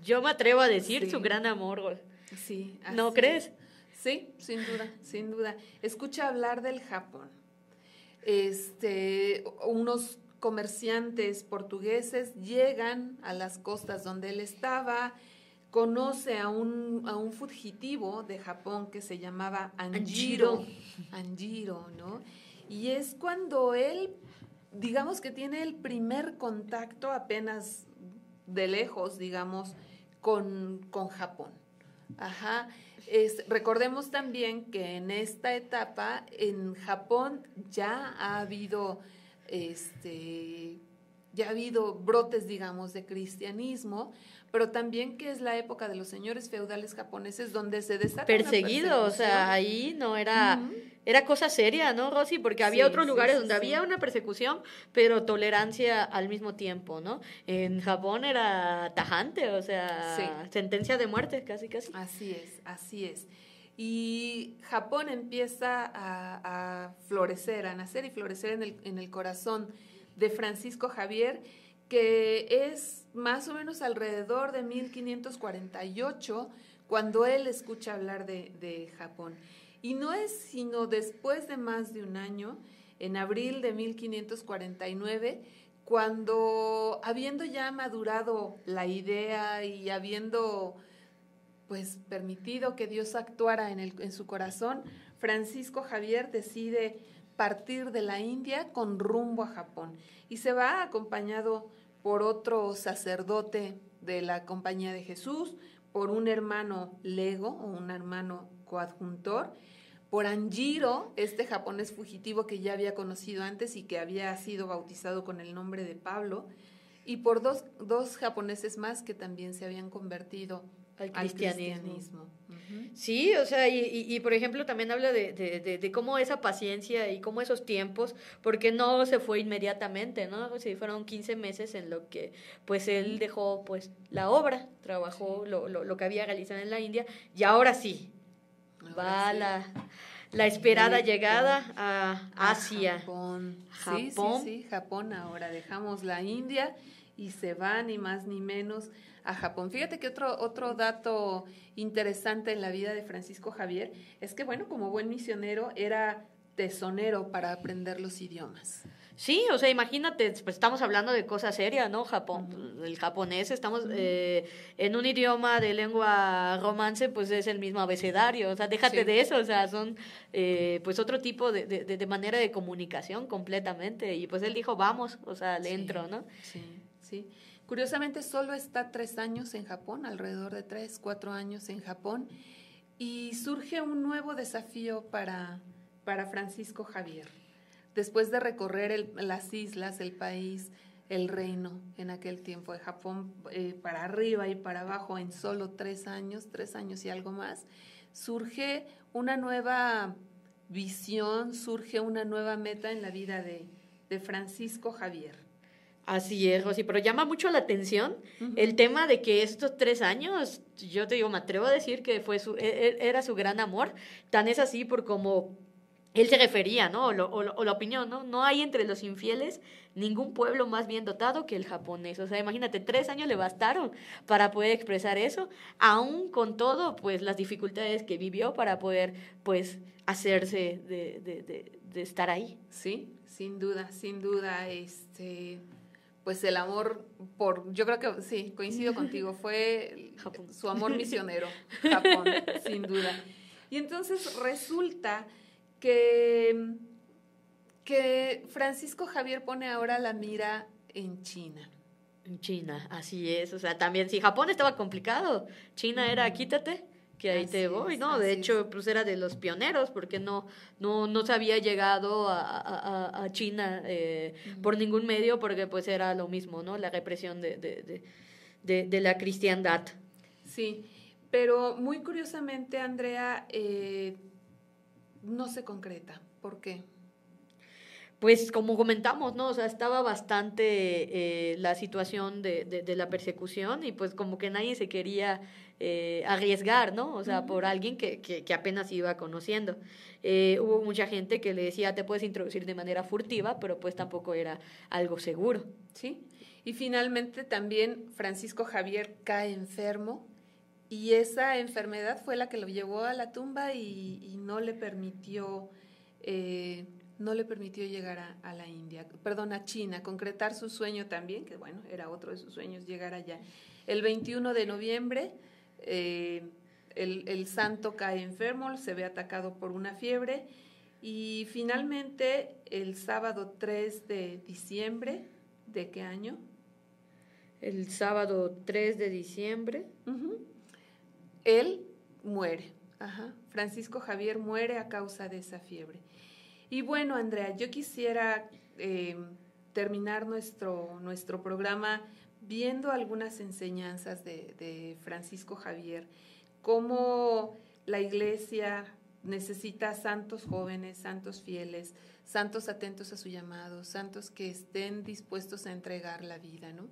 Speaker 2: Yo me atrevo a decir su gran amor.
Speaker 1: Sí.
Speaker 2: ¿No crees?
Speaker 1: Sí, sin duda, sin duda. Escucha hablar del Japón. Este, unos comerciantes portugueses llegan a las costas donde él estaba, conoce a un, a un fugitivo de Japón que se llamaba Anjiro, Anjiro, ¿no? Y es cuando él, digamos que tiene el primer contacto apenas de lejos, digamos, con, con Japón. Ajá. recordemos también que en esta etapa en Japón ya ha habido este ya ha habido brotes, digamos, de cristianismo, pero también que es la época de los señores feudales japoneses donde se desata
Speaker 2: perseguido, o sea, ahí no era era cosa seria, ¿no, Rosy? Porque había otros lugares donde había una persecución, pero tolerancia al mismo tiempo, ¿no? En Japón era tajante, o sea, sentencia de muerte, casi, casi.
Speaker 1: Así es, así es. Y Japón empieza a, florecer, a nacer y florecer en el, en el corazón de Francisco Javier, que es más o menos alrededor de 1548 cuando él escucha hablar de, de Japón. Y no es sino después de más de un año, en abril de 1549, cuando habiendo ya madurado la idea y habiendo pues permitido que Dios actuara en, el, en su corazón, Francisco Javier decide partir de la India con rumbo a Japón. Y se va acompañado por otro sacerdote de la Compañía de Jesús, por un hermano lego o un hermano coadjuntor por Anjiro, este japonés fugitivo que ya había conocido antes y que había sido bautizado con el nombre de Pablo, y por dos, dos japoneses más que también se habían convertido al cristianismo.
Speaker 2: Sí, o sea, y, por ejemplo también habla de, de, de, cómo esa paciencia y cómo esos tiempos, porque no se fue inmediatamente, ¿no? O sea, fueron 15 meses en lo que pues él dejó pues la obra, trabajó lo, lo, lo que había realizado en la India y ahora sí, va la, la, esperada llegada a Asia.
Speaker 1: Japón. Japón. Sí, sí, Japón ahora. Dejamos la India y se va ni más ni menos a Japón. Fíjate que otro, otro dato interesante en la vida de Francisco Javier es que, bueno, como buen misionero, era tesonero para aprender los idiomas.
Speaker 2: Sí, o sea, imagínate, pues estamos hablando de cosas serias, ¿no? Japón, el japonés, estamos eh, en un idioma de lengua romance, pues es el mismo abecedario, o sea, déjate de eso, o sea, son eh, pues otro tipo de, de, de, manera de comunicación completamente, y pues él dijo, vamos, o sea, le entro, ¿no?
Speaker 1: Sí, sí. Curiosamente, solo está tres años en Japón, alrededor de tres, cuatro años en Japón, y surge un nuevo desafío para, para Francisco Javier después de recorrer las islas, el país, el reino en aquel tiempo de Japón, eh, para arriba y para abajo en solo tres años, tres años y algo más, surge una nueva visión, surge una nueva meta en la vida de, Francisco Javier.
Speaker 2: Así es, Rosy, pero llama mucho la atención el tema de que estos tres años, yo te digo, me atrevo a decir que fue su, e, e, era su gran amor, tan es así por como él se refería, ¿no? O, la opinión, ¿no? No hay entre los infieles ningún pueblo más bien dotado que el japonés. O sea, imagínate, tres años le bastaron para poder expresar eso, aún con todo, pues, las dificultades que vivió para poder, pues, hacerse de, de, de, estar ahí.
Speaker 1: Sí, sin duda, sin duda, este pues el amor por, yo creo que sí, coincido contigo, fue su amor misionero, Japón, sin duda. Y entonces resulta que, que Francisco Javier pone ahora la mira en China.
Speaker 2: En China, así es. O sea, también si Japón estaba complicado, China era quítate, que ahí te voy, ¿no? De hecho, pues era de los pioneros, porque no, no, no se había llegado a, a, China eh, por ningún medio, porque pues era lo mismo, ¿no? La represión de, de, de, de la cristiandad.
Speaker 1: Sí, pero muy curiosamente, Andrea, eh, no se concreta. ¿Por qué?
Speaker 2: Pues como comentamos, ¿no? O sea, estaba bastante eh, la situación de, de, la persecución y pues como que nadie se quería eh, arriesgar, ¿no? O sea, por alguien que, que, apenas iba conociendo. Eh, hubo mucha gente que le decía, te puedes introducir de manera furtiva, pero pues tampoco era algo seguro.
Speaker 1: Sí. Y finalmente también Francisco Javier cae enfermo y esa enfermedad fue la que lo llevó a la tumba y, no le permitió, eh, no le permitió llegar a, la India, perdón, a China, concretar su sueño también, que bueno, era otro de sus sueños llegar allá. El 21 de noviembre, eh, el, el santo cae enfermo, se ve atacado por una fiebre y finalmente el sábado 3 de diciembre, ¿de qué año?
Speaker 2: el sábado 3 de diciembre.
Speaker 1: Él muere. Francisco Javier muere a causa de esa fiebre. Y bueno, Andrea, yo quisiera em, terminar nuestro, nuestro programa viendo algunas enseñanzas de, de Francisco Javier, cómo la iglesia necesita santos jóvenes, santos fieles, santos atentos a su llamado, santos que estén dispuestos a entregar la vida, ¿no?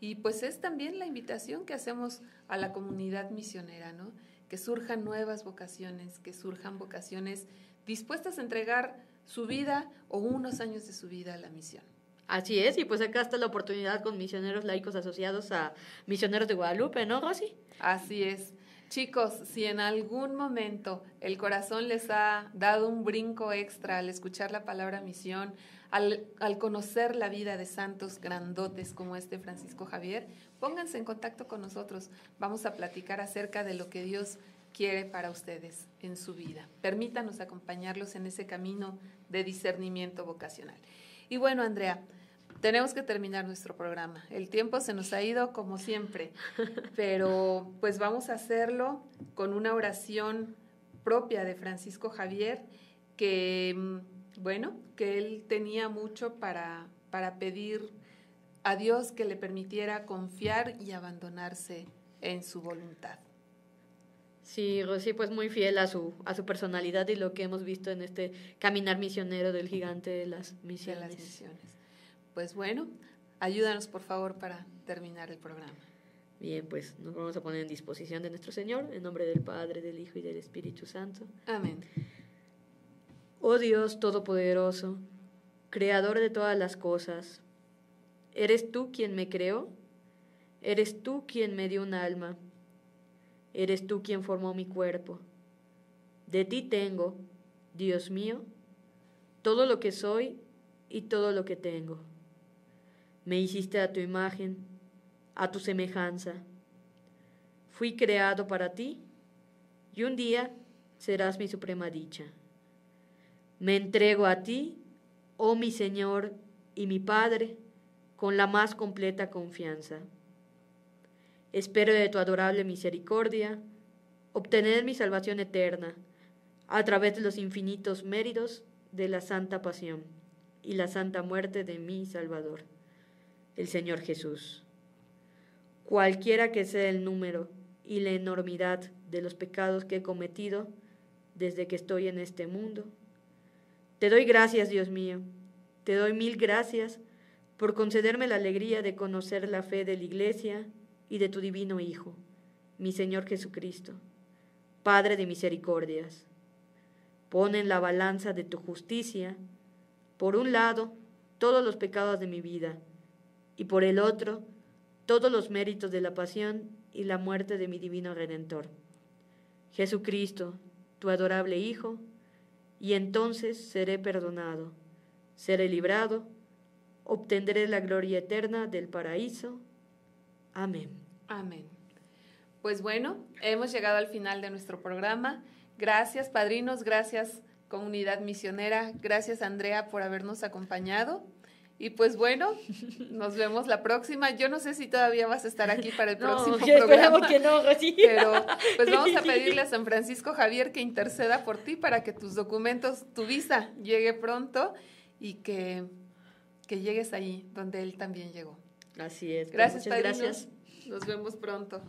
Speaker 1: Y pues es también la invitación que hacemos a la comunidad misionera, ¿no? Que surjan nuevas vocaciones, que surjan vocaciones dispuestas a entregar su vida o unos años de su vida a la misión.
Speaker 2: Así es, y pues acá está la oportunidad con misioneros laicos asociados a misioneros de Guadalupe, ¿no, Rosy?
Speaker 1: Así es. Chicos, si en algún momento el corazón les ha dado un brinco extra al escuchar la palabra misión, al, conocer la vida de santos grandotes como este Francisco Javier, pónganse en contacto con nosotros. Vamos a platicar acerca de lo que Dios quiere para ustedes en su vida. Permítanos acompañarlos en ese camino de discernimiento vocacional. Y bueno, Andrea, tenemos que terminar nuestro programa. El tiempo se nos ha ido como siempre, pero pues vamos a hacerlo con una oración propia de Francisco Javier, que bueno, que él tenía mucho para, para pedir a Dios que le permitiera confiar y abandonarse en su voluntad.
Speaker 2: Sí, Rosy, pues muy fiel a su, a su personalidad y lo que hemos visto en este caminar misionero del gigante de las misiones. De las misiones
Speaker 1: pues bueno, ayúdanos por favor para terminar el programa.
Speaker 2: Bien, pues nos vamos a poner en disposición de nuestro Señor, en nombre del Padre, del Hijo y del Espíritu Santo.
Speaker 1: Amén.
Speaker 2: Oh Dios Todopoderoso, Creador de todas las cosas, ¿eres tú quien me creó? ¿Eres tú quien me dio un alma? ¿Eres tú quien formó mi cuerpo? De ti tengo, Dios mío, todo lo que soy y todo lo que tengo. Me hiciste a tu imagen, a tu semejanza. Fui creado para ti y un día serás mi suprema dicha. Me entrego a ti, oh mi Señor y mi Padre, con la más completa confianza. Espero de tu adorable misericordia obtener mi salvación eterna a través de los infinitos méritos de la santa pasión y la santa muerte de mi Salvador el Señor Jesús. Cualquiera que sea el número y la enormidad de los pecados que he cometido desde que estoy en este mundo, te doy gracias, Dios mío, te doy mil gracias por concederme la alegría de conocer la fe de la Iglesia y de tu divino Hijo, mi Señor Jesucristo, Padre de misericordias. Pon en la balanza de tu justicia, por un lado, todos los pecados de mi vida, y por el otro todos los méritos de la pasión y la muerte de mi divino Redentor. Jesucristo, tu adorable Hijo, y entonces seré perdonado, seré librado, obtendré la gloria eterna del paraíso. Amén.
Speaker 1: Amén. Pues bueno, hemos llegado al final de nuestro programa. Gracias, padrinos, gracias, comunidad misionera, gracias, Andrea, por habernos acompañado. Y pues bueno, nos vemos la próxima. Yo no sé si todavía vas a estar aquí para el próximo programa.
Speaker 2: que no,
Speaker 1: Pero pues vamos a pedirle a San Francisco Javier que interceda por ti para que tus documentos, tu visa llegue pronto y que, que llegues ahí donde él también llegó.
Speaker 2: Así es.
Speaker 1: Gracias, Muchas gracias. Nos vemos pronto.